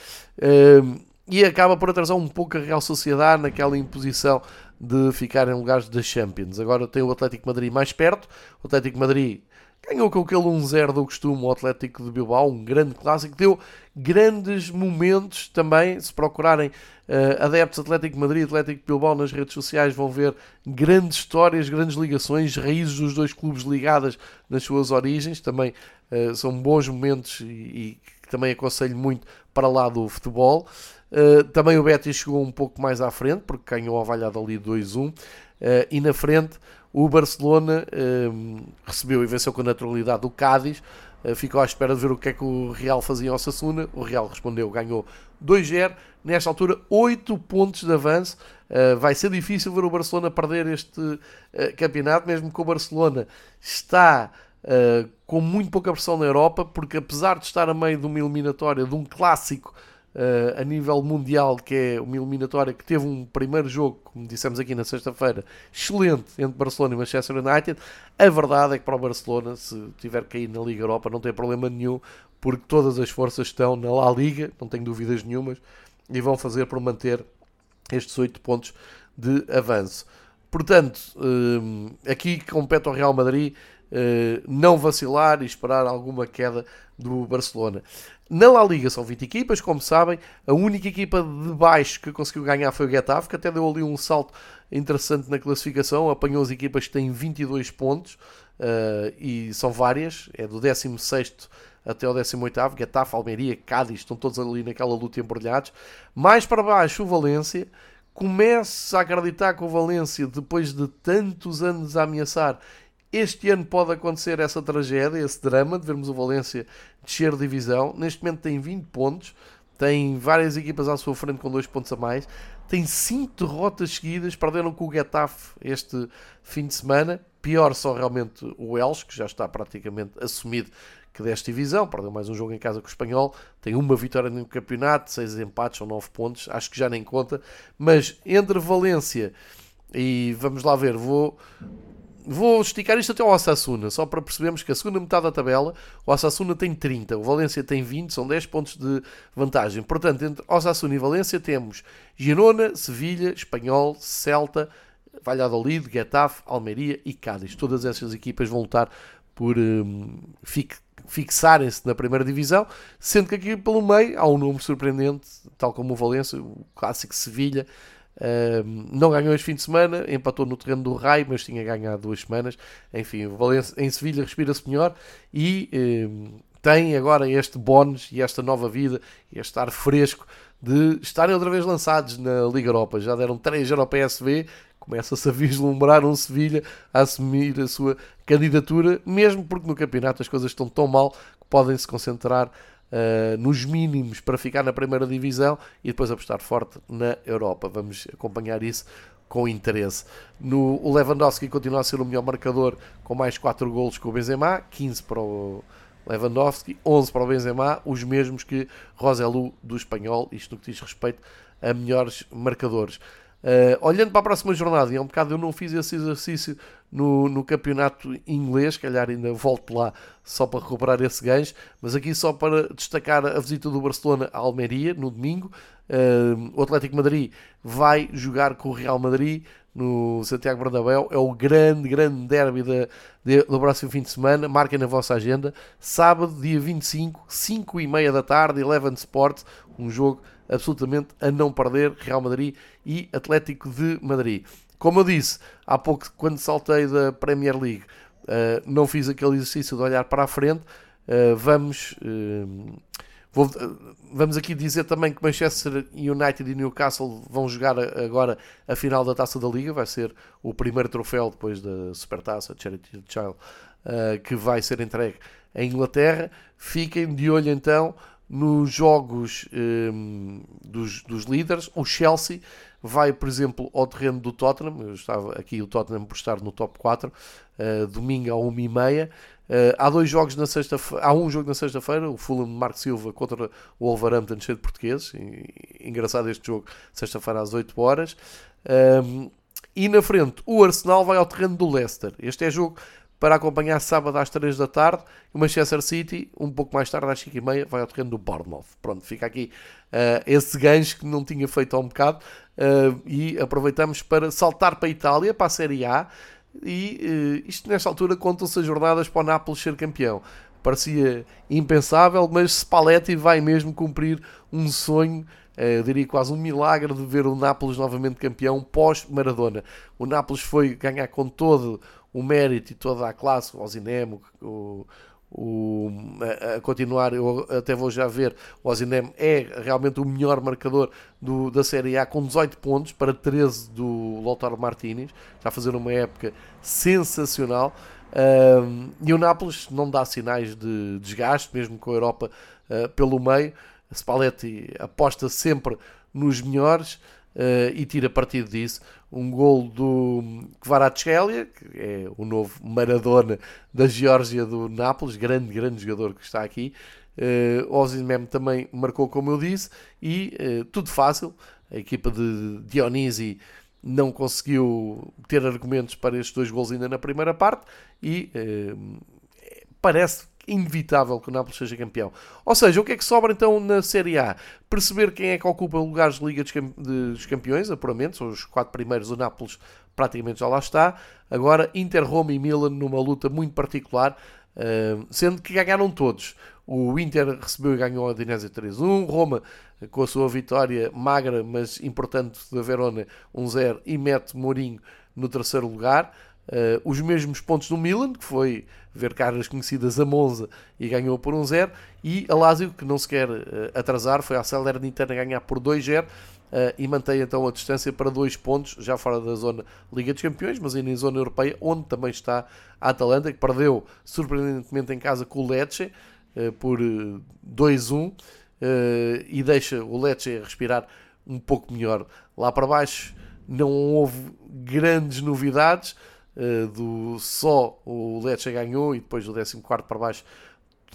e acaba por atrasar um pouco a Real Sociedade naquela imposição de ficar em lugares da Champions. Agora tem o Atlético Madrid mais perto, o Atlético Madrid Ganhou com aquele 1-0 do costume o Atlético de Bilbao, um grande clássico. Deu grandes momentos também. Se procurarem uh, adeptos Atlético de Madrid e Atlético de Bilbao nas redes sociais, vão ver grandes histórias, grandes ligações, raízes dos dois clubes ligadas nas suas origens. Também uh, são bons momentos e, e também aconselho muito para lá do futebol. Uh, também o Betis chegou um pouco mais à frente, porque ganhou a Valladolid 2-1. Uh, e na frente o Barcelona recebeu e venceu com naturalidade o Cádiz. Uh, ficou à espera de ver o que é que o Real fazia ao Sassuna. O Real respondeu, ganhou 2-0. Nesta altura, 8 pontos de avanço. Uh, vai ser difícil ver o Barcelona perder este uh, campeonato, mesmo que o Barcelona está com muito pouca pressão na Europa, porque apesar de estar a meio de uma eliminatória, de um clássico uh, a nível mundial, que é uma eliminatória que teve um primeiro jogo, como dissemos aqui na sexta-feira, excelente entre Barcelona e Manchester United. A verdade é que para o Barcelona, se tiver que ir na Liga Europa, não tem problema nenhum, porque todas as forças estão na La Liga, não tenho dúvidas nenhumas, e vão fazer por manter estes oito pontos de avanço. Portanto, eh, aqui compete ao Real Madrid eh, não vacilar e esperar alguma queda do Barcelona. Na La Liga são 20 equipas, como sabem, a única equipa de baixo que conseguiu ganhar foi o Getafe, que até deu ali um salto interessante na classificação, apanhou as equipas que têm 22 pontos, uh, e são várias, é do 16 até o 18 Getafe, Almeria, Cádiz, estão todos ali naquela luta embrulhados. Mais para baixo o Valência, começa a acreditar que o Valência, depois de tantos anos a ameaçar este ano pode acontecer essa tragédia, esse drama de vermos o Valência descer de divisão. Neste momento tem 20 pontos, tem várias equipas à sua frente com 2 pontos a mais, tem 5 derrotas seguidas, perderam com o Getafe este fim de semana. Pior só realmente o Elche, que já está praticamente assumido que desta divisão, perdeu mais um jogo em casa com o Espanhol, tem uma vitória no campeonato, 6 empates, são 9 pontos, acho que já nem conta, mas entre Valência e vamos lá ver, vou Vou esticar isto até ao Osasuna, só para percebermos que a segunda metade da tabela, o Osasuna tem 30, o Valência tem 20, são 10 pontos de vantagem. Portanto, entre Osasuna e Valência temos Girona, Sevilha, Espanhol, Celta, Valladolid, Getafe, Almeria e Cádiz. Todas essas equipas vão lutar por um, fixarem-se na primeira divisão, sendo que aqui pelo meio há um número surpreendente, tal como o Valência, o clássico Sevilha, não ganhou este fim de semana, empatou no terreno do Rai, mas tinha ganhado duas semanas. Enfim, o Valência em Sevilha respira-se melhor e um, tem agora este bónus e esta nova vida, este ar fresco de estarem outra vez lançados na Liga Europa. Já deram 3 para PSV, começa-se a vislumbrar um Sevilha a assumir a sua candidatura, mesmo porque no campeonato as coisas estão tão mal que podem se concentrar uh, nos mínimos para ficar na primeira divisão e depois apostar forte na Europa. Vamos acompanhar isso com interesse. No, o Lewandowski continua a ser o melhor marcador com mais 4 golos que o Benzema, 15 para o Lewandowski, 11 para o Benzema, os mesmos que Roselu do Espanhol, isto no que diz respeito a melhores marcadores. Uh, olhando para a próxima jornada, e é um bocado eu não fiz esse exercício no, no campeonato inglês, calhar ainda volto lá só para recuperar esse gancho, mas aqui só para destacar a visita do Barcelona à Almeria no domingo. Uh, o Atlético Madrid vai jogar com o Real Madrid no Santiago Bernabéu. É o grande, grande derby de, de, do próximo fim de semana. Marquem na vossa agenda. Sábado, dia 25, 5 e meia da tarde, Eleven Sports. Um jogo absolutamente a não perder. Real Madrid e Atlético de Madrid. Como eu disse há pouco, quando saltei da Premier League, uh, não fiz aquele exercício de olhar para a frente. Uh, vamos. Uh, Vou, vamos aqui dizer também que Manchester United e Newcastle vão jogar agora a final da Taça da Liga. Vai ser o primeiro troféu depois da Supertaça Charity Child que vai ser entregue em Inglaterra. Fiquem de olho então nos jogos um, dos, dos líderes. O Chelsea vai, por exemplo, ao terreno do Tottenham. Eu estava aqui o Tottenham por estar no top 4, uh, domingo a 1h30. Uh, há dois jogos na sexta-feira. Há um jogo na sexta-feira, o Fulham de Marco Silva contra o Wolverhampton, cheio de portugueses. Engraçado este jogo, sexta-feira às 8 horas. Um, e na frente, o Arsenal vai ao terreno do Leicester. Este é jogo para acompanhar sábado às 3 da tarde. O Manchester City, um pouco mais tarde, às 5 e meia, vai ao terreno do Bournemouth. Pronto, fica aqui uh, esse gancho que não tinha feito há um bocado. Uh, e aproveitamos para saltar para a Itália, para a Série A e uh, isto nesta altura contam-se as jornadas para o Nápoles ser campeão. Parecia impensável, mas Spalletti vai mesmo cumprir um sonho, uh, diria quase um milagre de ver o Nápoles novamente campeão pós-Maradona. O Nápoles foi ganhar com todo o mérito e toda a classe, o Osinemo, o, o, a, a, continuar, eu até vou já ver, o Ozinem é realmente o melhor marcador do, da Série A com 18 pontos para 13 do Lautaro Martinez, está a fazer uma época sensacional. Um, e o Nápoles não dá sinais de desgaste, mesmo com a Europa uh, pelo meio. Spalletti aposta sempre nos melhores uh, e tira partido disso. Um gol do Kvaratskhelia, que é o novo Maradona da Geórgia do Nápoles, grande, grande jogador que está aqui. Uh, Osimhen também marcou, como eu disse, e uh, tudo fácil. A equipa de Dionisi não conseguiu ter argumentos para estes dois gols ainda na primeira parte e uh, parece inevitável que o Nápoles seja campeão. Ou seja, o que é que sobra então na Série A? Perceber quem é que ocupa lugares de Liga dos Campeões, apuramente, são os quatro primeiros, o Nápoles praticamente já lá está. Agora, Inter, Roma e Milan numa luta muito particular, sendo que ganharam todos. O Inter recebeu e ganhou a Udinese 3-1, Roma com a sua vitória magra, mas importante da Verona 1-0 e mete Mourinho no terceiro lugar. Uh, os mesmos pontos do Milan, que foi ver caras conhecidas a Monza e ganhou por 1-0, e a Lazio, que não se quer uh, atrasar, foi à Salernitana ganhar por 2-0 uh, eh, e mantém então a distância para 2 pontos, já fora da zona Liga dos Campeões, mas ainda em zona europeia, onde também está a Atalanta, que perdeu surpreendentemente em casa com o Lecce por 2-1 e deixa o Lecce respirar um pouco melhor. Lá para baixo não houve grandes novidades. Uh, do só o Lecce ganhou e depois do 14 para baixo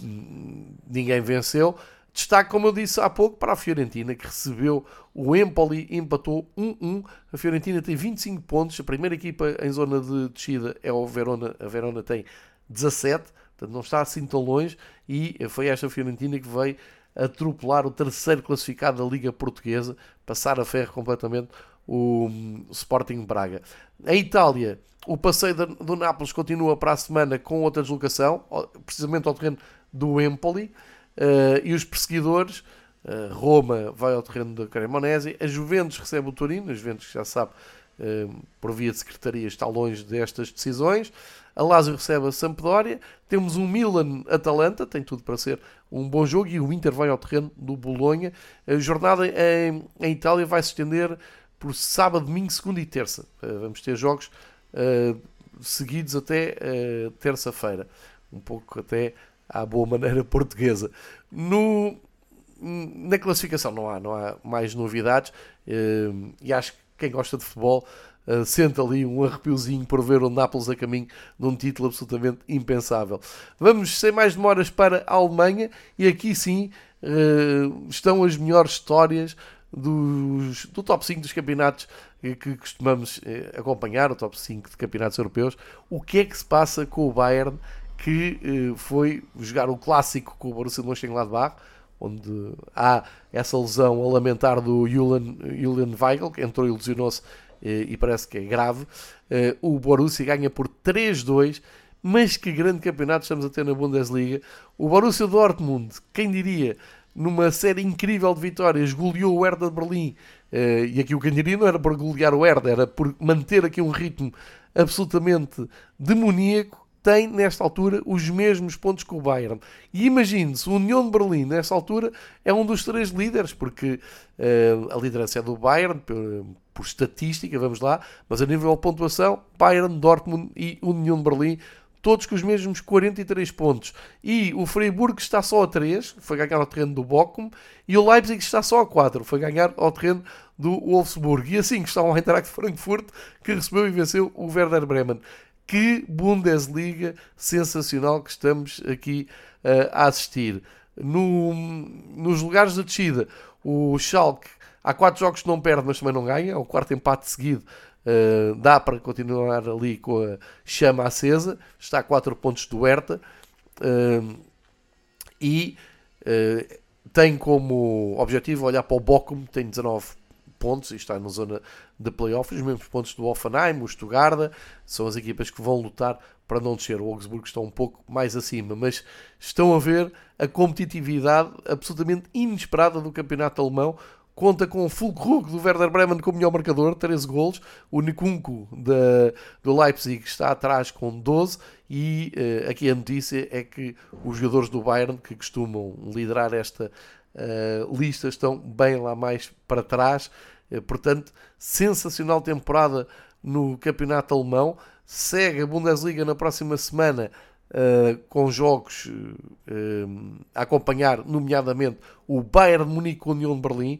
hum, ninguém venceu. Destaque, como eu disse há pouco, para a Fiorentina, que recebeu o Empoli, empatou 1-1. A Fiorentina tem 25 pontos, a primeira equipa em zona de descida é o Verona, a Verona tem 17, portanto não está assim tão longe, e foi esta Fiorentina que veio atropelar o terceiro classificado da Liga Portuguesa, passar a ferro completamente o, Sporting Braga. Em Itália, o passeio do Nápoles continua para a semana com outra deslocação, precisamente ao terreno do Empoli, uh, e os perseguidores, uh, Roma vai ao terreno da Cremonese, a Juventus recebe o Torino, a Juventus já sabe, uh, por via de secretaria, está longe destas decisões, a Lazio recebe a Sampdoria, temos um Milan-Atalanta, tem tudo para ser um bom jogo, e o Inter vai ao terreno do Bolonha. A jornada em Itália vai se estender por sábado, domingo, segunda e terça. vamos ter jogos uh, seguidos até uh, terça-feira. Um pouco até à boa maneira portuguesa. No, na classificação não há, não há mais novidades e acho que quem gosta de futebol sente ali um arrepiozinho por ver o Nápoles a caminho de um título absolutamente impensável. Vamos sem mais demoras para a Alemanha e aqui sim estão as melhores histórias dos, do top 5 dos campeonatos que costumamos eh, acompanhar, o top 5 de campeonatos europeus, o que é que se passa com o Bayern que eh, foi jogar o clássico com o Borussia Mönchengladbach, onde há essa lesão a lamentar do Julian, Julian Weigl, que entrou e lesionou-se eh, e parece que é grave. O Borussia ganha por 3-2, mas que grande campeonato estamos a ter na Bundesliga. O Borussia Dortmund, quem diria, numa série incrível de vitórias, goleou o Hertha de Berlim. Uh, e aqui o candidato não era por golear o Hertha, era por manter aqui um ritmo absolutamente demoníaco. Tem, nesta altura, os mesmos pontos que o Bayern. E imagine-se, o União de Berlim, nesta altura, é um dos três líderes, porque uh, a liderança é do Bayern, por, por estatística, vamos lá, mas a nível de pontuação, Bayern, Dortmund e União de Berlim todos com os mesmos 43 pontos. E o Freiburg está só a 3, foi ganhar ao terreno do Bochum, e o Leipzig está só a 4, foi ganhar ao terreno do Wolfsburg. E assim que está o Eintracht Frankfurt, que recebeu e venceu o Werder Bremen. Que Bundesliga sensacional que estamos aqui uh, a assistir. No, nos lugares de descida, o Schalke há 4 jogos que não perde, mas também não ganha, é o quarto empate seguido Uh, dá para continuar ali com a chama acesa, está a 4 pontos do Herta uh, e uh, tem como objetivo olhar para o Bochum, tem 19 pontos e está na zona de playoffs, os mesmos pontos do Offenheim, o Stuttgart, são as equipas que vão lutar para não descer. O Augsburgo está um pouco mais acima, mas estão a ver a competitividade absolutamente inesperada do campeonato alemão, conta com o Fulkrug do Werder Bremen como melhor marcador, 13 golos. O Nikunku da, do Leipzig está atrás com 12. E uh, aqui a notícia é que os jogadores do Bayern, que costumam liderar esta uh, lista, estão bem lá mais para trás. Uh, portanto, sensacional temporada no campeonato alemão. Segue a Bundesliga na próxima semana. Uh, com jogos uh, a acompanhar, nomeadamente o Bayern de Munique com União de Berlim.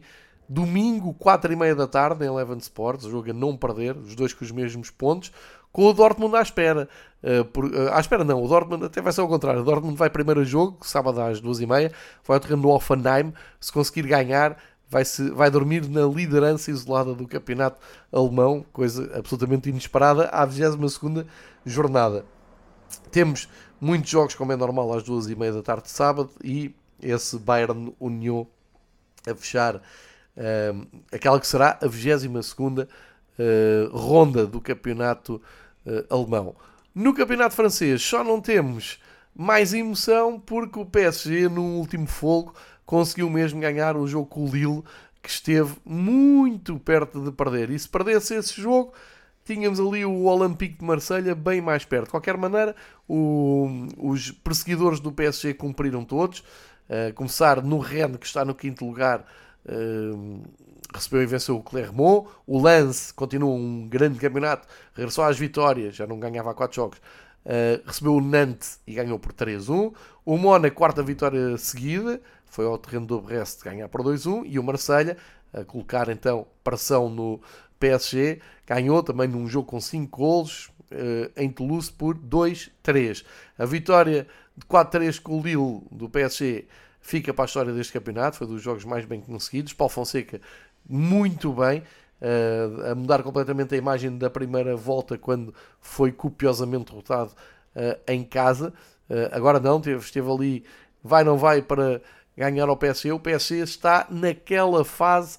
Domingo, 4 e meia da tarde, em Eleven Sports, jogo a não perder, os dois com os mesmos pontos, com o Dortmund à espera. Uh, por, uh, à espera não, o Dortmund até vai ser ao contrário. O Dortmund vai primeiro a jogo, sábado às duas e meia, vai ao terreno do Offenheim. Se conseguir ganhar, vai, -se, vai dormir na liderança isolada do campeonato alemão, coisa absolutamente inesperada, à 22 jornada. Temos muitos jogos, como é normal, às duas e meia da tarde de sábado, e esse Bayern Union a fechar uh, aquela que será a 22 uh, ronda do campeonato uh, alemão. No campeonato francês só não temos mais emoção porque o PSG, no último fogo, conseguiu mesmo ganhar um jogo com o Lille que esteve muito perto de perder. E se perdesse esse jogo, tínhamos ali o Olympique de Marselha bem mais perto. De qualquer maneira, o, os perseguidores do PSG cumpriram todos. Uh, começar no Rennes, que está no quinto lugar, recebeu e venceu o Clermont. O Lance continua um grande campeonato, regressou às vitórias, já não ganhava há 4 jogos. Uh, recebeu o Nantes e ganhou por 3-1. O Mónaco, quarta vitória seguida, foi ao terreno do Brest ganhar por 2-1. E o Marselha a colocar então pressão no PSG, ganhou também num jogo com 5 golos uh, em Toulouse por 2-3. A vitória de 4-3 com o Lille do PSG fica para a história deste campeonato, foi dos jogos mais bem conseguidos. Paulo Fonseca, muito bem, uh, a mudar completamente a imagem da primeira volta, quando foi copiosamente derrotado uh, em casa. Uh, agora não, esteve, esteve ali, vai não vai para ganhar ao PSG. O PSG está naquela fase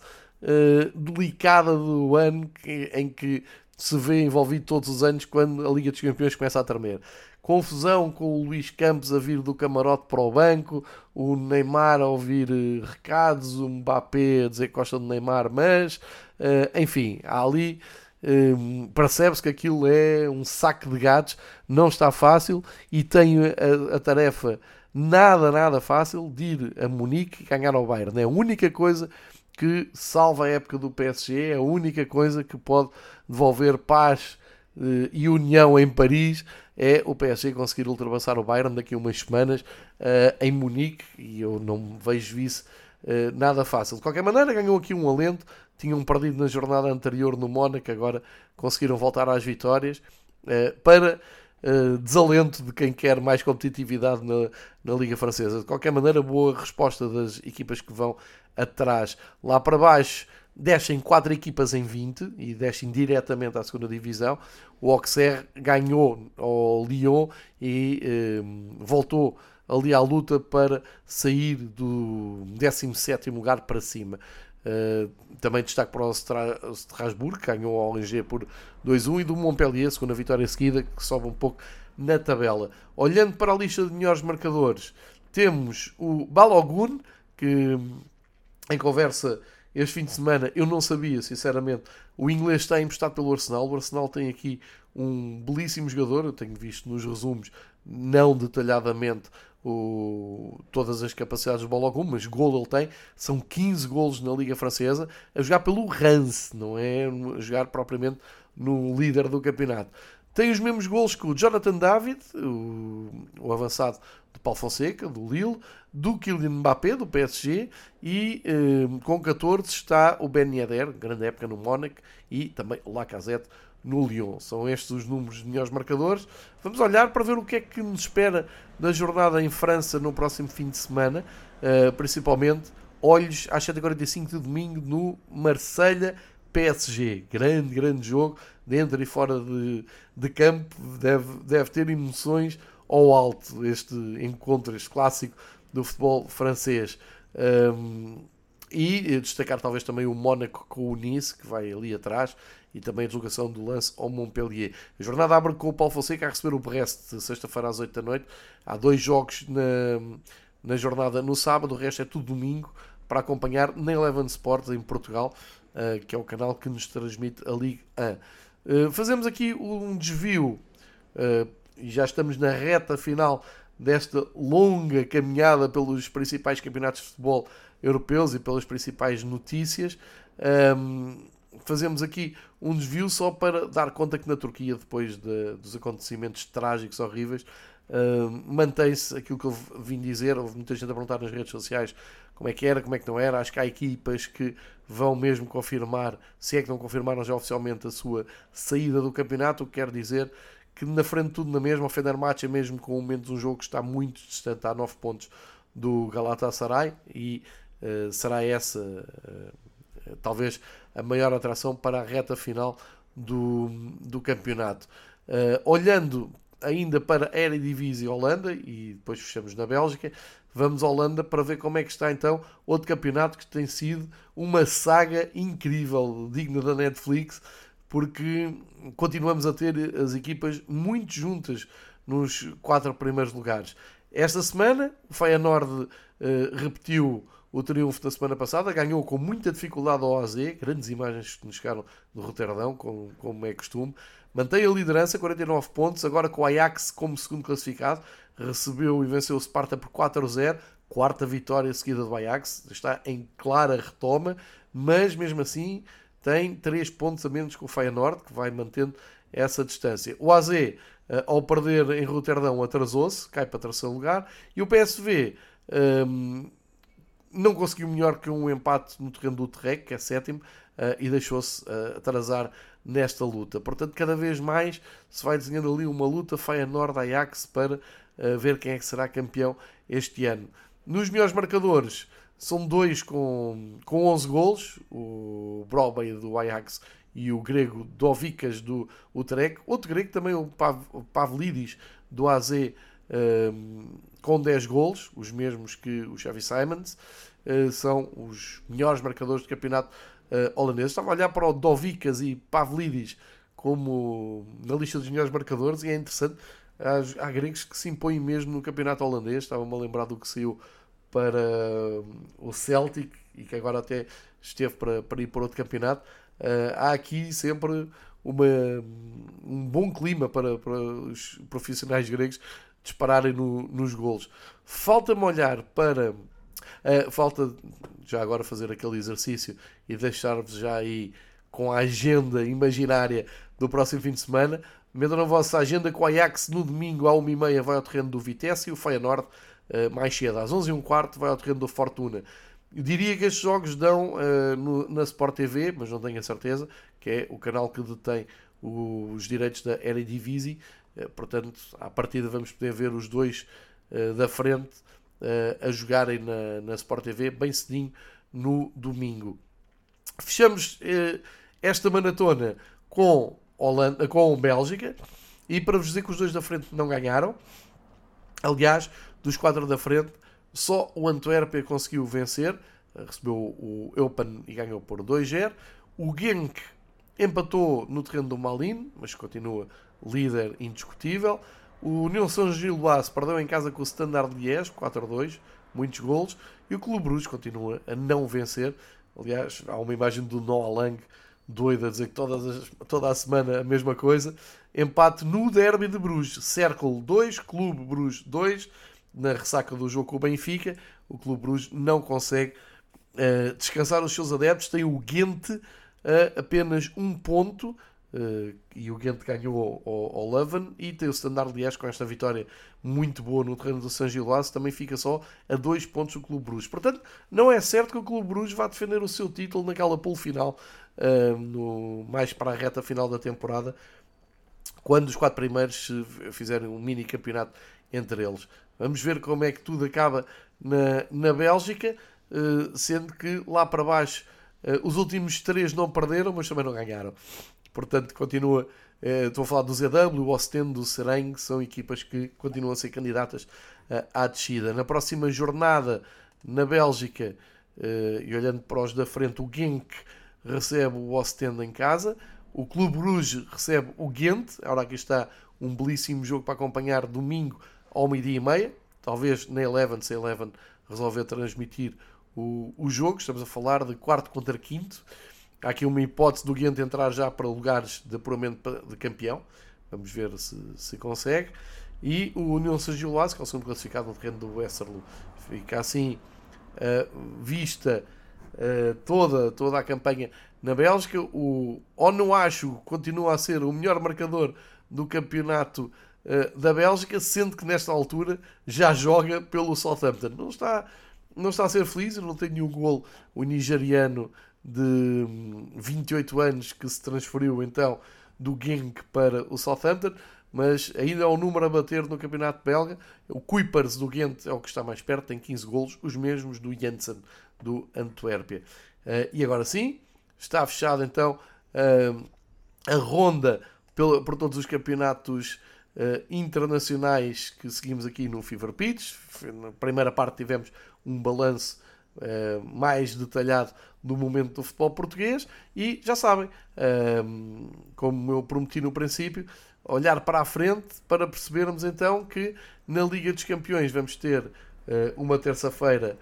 delicada do ano que, em que se vê envolvido todos os anos quando a Liga dos Campeões começa a tremer. Confusão com o Luís Campos a vir do camarote para o banco, o Neymar a ouvir uh, recados, o Mbappé a dizer que gosta do Neymar, mas, uh, enfim, ali um, percebe-se que aquilo é um saco de gatos, não está fácil e tenho a, a, tarefa nada, nada fácil de ir a Munique e ganhar ao Bayern. É a única coisa que salva a época do PSG, é a única coisa que pode devolver paz e união em Paris é o PSG conseguir ultrapassar o Bayern daqui a umas semanas uh, em Munique e eu não vejo isso uh, nada fácil. De qualquer maneira, ganhou aqui um alento tinham perdido na jornada anterior no Mónaco, agora conseguiram voltar às vitórias, eh, para eh, desalento de quem quer mais competitividade na, na Liga Francesa. De qualquer maneira, boa resposta das equipas que vão atrás. Lá para baixo, descem 4 equipas em 20 e descem diretamente à segunda divisão. O Auxerre ganhou ao Lyon e eh, voltou ali à luta para sair do 17 lugar para cima. Uh, também destaque para o Strasbourg, que ganhou ao Angers por 2-1, e do Montpellier, segunda vitória seguida, que sobe um pouco na tabela. Olhando para a lista de melhores marcadores, temos o Balogun, que em conversa este fim de semana eu não sabia, sinceramente. O inglês está emprestado pelo Arsenal. O Arsenal tem aqui um belíssimo jogador, eu tenho visto nos resumos, não detalhadamente, o, todas as capacidades do Balogun, mas gol ele tem. São 15 golos na Liga Francesa, a jogar pelo Rance, não é a jogar propriamente no líder do campeonato. Tem os mesmos golos que o Jonathan David, o, o avançado de Paulo Fonseca, do Lille, do Kylian Mbappé, do PSG, e eh, com 14 está o Ben Yedder, grande época no Mónaco, e também o Lacazette no Lyon. São estes os números de melhores marcadores. Vamos olhar para ver o que é que nos espera da jornada em França no próximo fim de semana, uh, principalmente olhos às 7h45 de domingo no Marselha PSG. Grande, grande jogo, dentro e fora de, de campo, deve, deve ter emoções ao alto este encontro, este clássico do futebol francês. Um, e destacar talvez também o Mónaco com o Nice, que vai ali atrás, e também a deslocação do lance ao Montpellier. A jornada abre com o Paulo Fonseca a receber o Brest sexta-feira às 8 da noite. Há dois jogos na, na jornada no sábado, o resto é tudo domingo para acompanhar na Eleven Sports em Portugal, uh, que é o canal que nos transmite a Liga 1. Uh, fazemos aqui um desvio uh, já estamos na reta final desta longa caminhada pelos principais campeonatos de futebol europeus e pelas principais notícias. Um, fazemos aqui um desvio só para dar conta que na Turquia, depois de, dos acontecimentos trágicos, horríveis, uh, mantém-se aquilo que eu vim dizer. Houve muita gente a perguntar nas redes sociais como é que era, como é que não era. Acho que há equipas que vão mesmo confirmar, se é que não confirmaram já oficialmente a sua saída do campeonato, o que quer dizer que na frente tudo na mesma, o Fenerbahçe mesmo com o de um jogo que está muito distante, a 9 pontos do Galatasaray e uh, será essa uh, talvez a maior atração para a reta final do, do campeonato. Uh, olhando ainda para a Eredivisie Holanda e depois fechamos na Bélgica, vamos à Holanda para ver como é que está então outro campeonato que tem sido uma saga incrível, digna da Netflix, porque continuamos a ter as equipas muito juntas nos quatro primeiros lugares. Esta semana, o Feyenoord uh, repetiu o triunfo da semana passada, ganhou com muita dificuldade ao AZ, grandes imagens que nos chegaram do Roterdão, como, como é costume. Mantém a liderança, 49 pontos, agora com o Ajax como segundo classificado, recebeu e venceu o Sparta por 4-0, quarta vitória seguida do Ajax, está em clara retoma, mas mesmo assim tem 3 pontos a menos que o Feyenoord, que vai mantendo essa distância. O AZ, eh, ao perder em Roterdão, atrasou-se, cai para terceiro lugar, e o PSV... Ehm, não conseguiu melhor que um empate no terreno do Terrec, que é sétimo, uh, e deixou-se uh, atrasar nesta luta. Portanto, cada vez mais se vai desenhando ali uma luta Feyenoord-Ajax para uh, ver quem é que será campeão este ano. Nos melhores marcadores, são dois com, com 11 golos, o Broadway do Ajax e o grego Dovikas do Utrecht. Outro grego também, o Pav, Pavlidis do AZ, com 10 golos, os mesmos que o Xavi Simons, uh, são os melhores marcadores do campeonato holandeses. Estava a olhar para o Dovikas e Pavlidis como na lista dos melhores marcadores e é interessante. Há, há gregos que se impõem mesmo no campeonato holandês. Estava-me a lembrar do que saiu para o Celtic e que agora até esteve para, para ir para outro campeonato. Uh, há aqui sempre uma, um bom clima para, para os profissionais gregos dispararem no, nos golos. Falta-me olhar para. Uh, falta já agora fazer aquele exercício e deixar-vos já aí com a agenda imaginária do próximo fim de semana. Metam na vossa agenda com o Ajax no domingo à 1h30 vai ao terreno do Vitesse e o Feyenoord uh, mais cedo às 11h15 vai ao terreno do Fortuna. Eu diria que estes jogos dão uh, no, na Sport TV, mas não tenho a certeza, que é o canal que detém os direitos da Eredivisie. Uh, portanto, à partida vamos poder ver os dois uh, da frente a jogarem na, na Sport TV bem cedinho no domingo. Fechamos esta maratona com, Holanda, com Bélgica e para vos dizer que os dois da frente não ganharam. Aliás, dos quatro da frente, só o Antuérpia conseguiu vencer, recebeu o Eupen e ganhou por 2-0. O Genk empatou no terreno do Malin, mas continua líder indiscutível. O União São Gilloise perdeu em casa com o Standard Liège, 4-2, muitos golos. E o Clube Bruges continua a não vencer. Aliás, há uma imagem do Noah Lang doido a dizer que todas as, toda a semana a mesma coisa. Empate no Derby de Bruges. Cercle 2, Clube Bruges 2 na ressaca do jogo com o Benfica, o Clube Bruges não consegue uh, descansar os seus adeptos. Tem o Ghent a apenas um ponto. Uh, e o Ghent ganhou ao, ao Leuven e tem o Standard Liège com esta vitória muito boa no terreno do San Gilás também fica só a dois pontos do Clube Bruges portanto não é certo que o Clube Bruges vá defender o seu título naquela pool final uh, no, mais para a reta final da temporada quando os quatro primeiros fizerem um mini campeonato entre eles Vamos ver como é que tudo acaba na, na Bélgica, uh, sendo que lá para baixo os últimos três não perderam, mas também não ganharam. Portanto, continua. Uh, estou a falar do ZW, o Ostende, do Sereng, são equipas que continuam a ser candidatas à descida. Na próxima jornada, na Bélgica, e olhando para os da frente, o Genk recebe o Ostende em casa. O Clube Bruges recebe o Ghent. Agora aqui está um belíssimo jogo para acompanhar domingo ao meio-dia e meia. Talvez na Eleven, se a Eleven resolver transmitir o, o jogo. Estamos a falar de quarto contra quinto. Há aqui uma hipótese do Guiante entrar já para lugares de apuramento de campeão. Vamos ver se, se consegue. E o União Sergio que é o segundo classificado no terreno do Westerlo. Fica assim uh, vista uh, toda, toda a campanha na Bélgica. O Onuachu continua a ser o melhor marcador do campeonato eh, da Bélgica, sendo que nesta altura já joga pelo Southampton. Não está, não está a ser feliz, não tem nenhum gol o nigeriano de 28 hum, anos que se transferiu então do Genk para o Southampton, mas ainda é o número a bater no campeonato belga. O Kuipers do Ghent é o que está mais perto, tem 15 golos, os mesmos do Jensen do Antuérpia. Uh, e agora sim, está fechado então uh, a ronda pelo, por todos os campeonatos uh, internacionais que seguimos aqui no Fever Pitch. Na primeira parte tivemos um balanço uh, mais detalhado do momento do futebol português e já sabem, uh, como eu prometi no princípio, olhar para a frente para percebermos então que na Liga dos Campeões vamos ter uma terça-feira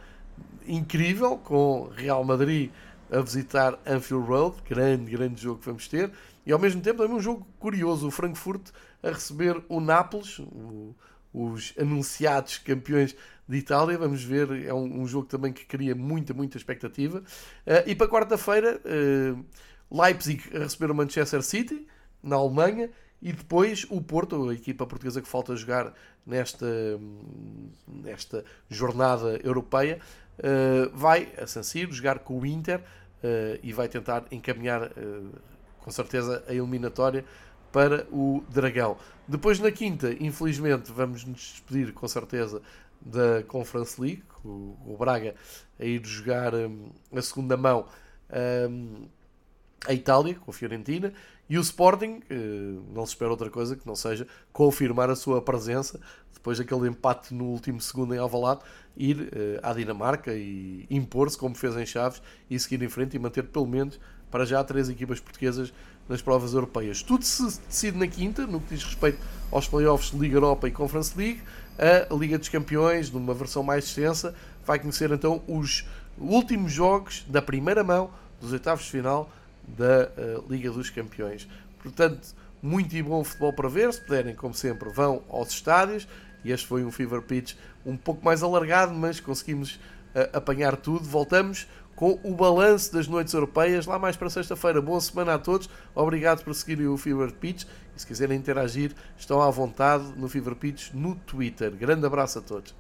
incrível com Real Madrid a visitar Anfield Road, grande, grande jogo que vamos ter, e ao mesmo tempo também um jogo curioso, o Frankfurt a receber o Nápoles, o, os anunciados campeões de Itália. Vamos ver, é um, um jogo também que cria muita, muita expectativa. Uh, e para quarta-feira, uh, Leipzig a receber o Manchester City, na Alemanha, e depois o Porto, a equipa portuguesa que falta jogar nesta, nesta jornada europeia, uh, vai a San Siro jogar com o Inter e vai tentar encaminhar com certeza a eliminatória para o Dragão. Depois na quinta, infelizmente, vamos nos despedir com certeza da Conference League, o, o Braga a ir jogar um, a segunda mão um, a Itália, com a Fiorentina, E o Sporting, não se espera outra coisa que não seja confirmar a sua presença depois daquele empate no último segundo em Alvalade, ir à Dinamarca e impor-se como fez em Chaves e seguir em frente e manter pelo menos para já três equipas portuguesas nas provas europeias. Tudo se decide na quinta, no que diz respeito aos playoffs de Liga Europa e Conference League. A Liga dos Campeões, numa versão mais extensa, vai conhecer então os últimos jogos da primeira mão dos oitavos de final da uh, Liga dos Campeões. Portanto, muito e bom futebol para ver. Se puderem, como sempre, vão aos estádios. E este foi um Fever Pitch um pouco mais alargado, mas conseguimos uh, apanhar tudo. Voltamos com o balanço das noites europeias lá mais para sexta-feira. Boa semana a todos. Obrigado por seguirem o Fever Pitch. E se quiserem interagir, estão à vontade no Fever Pitch no Twitter. Grande abraço a todos.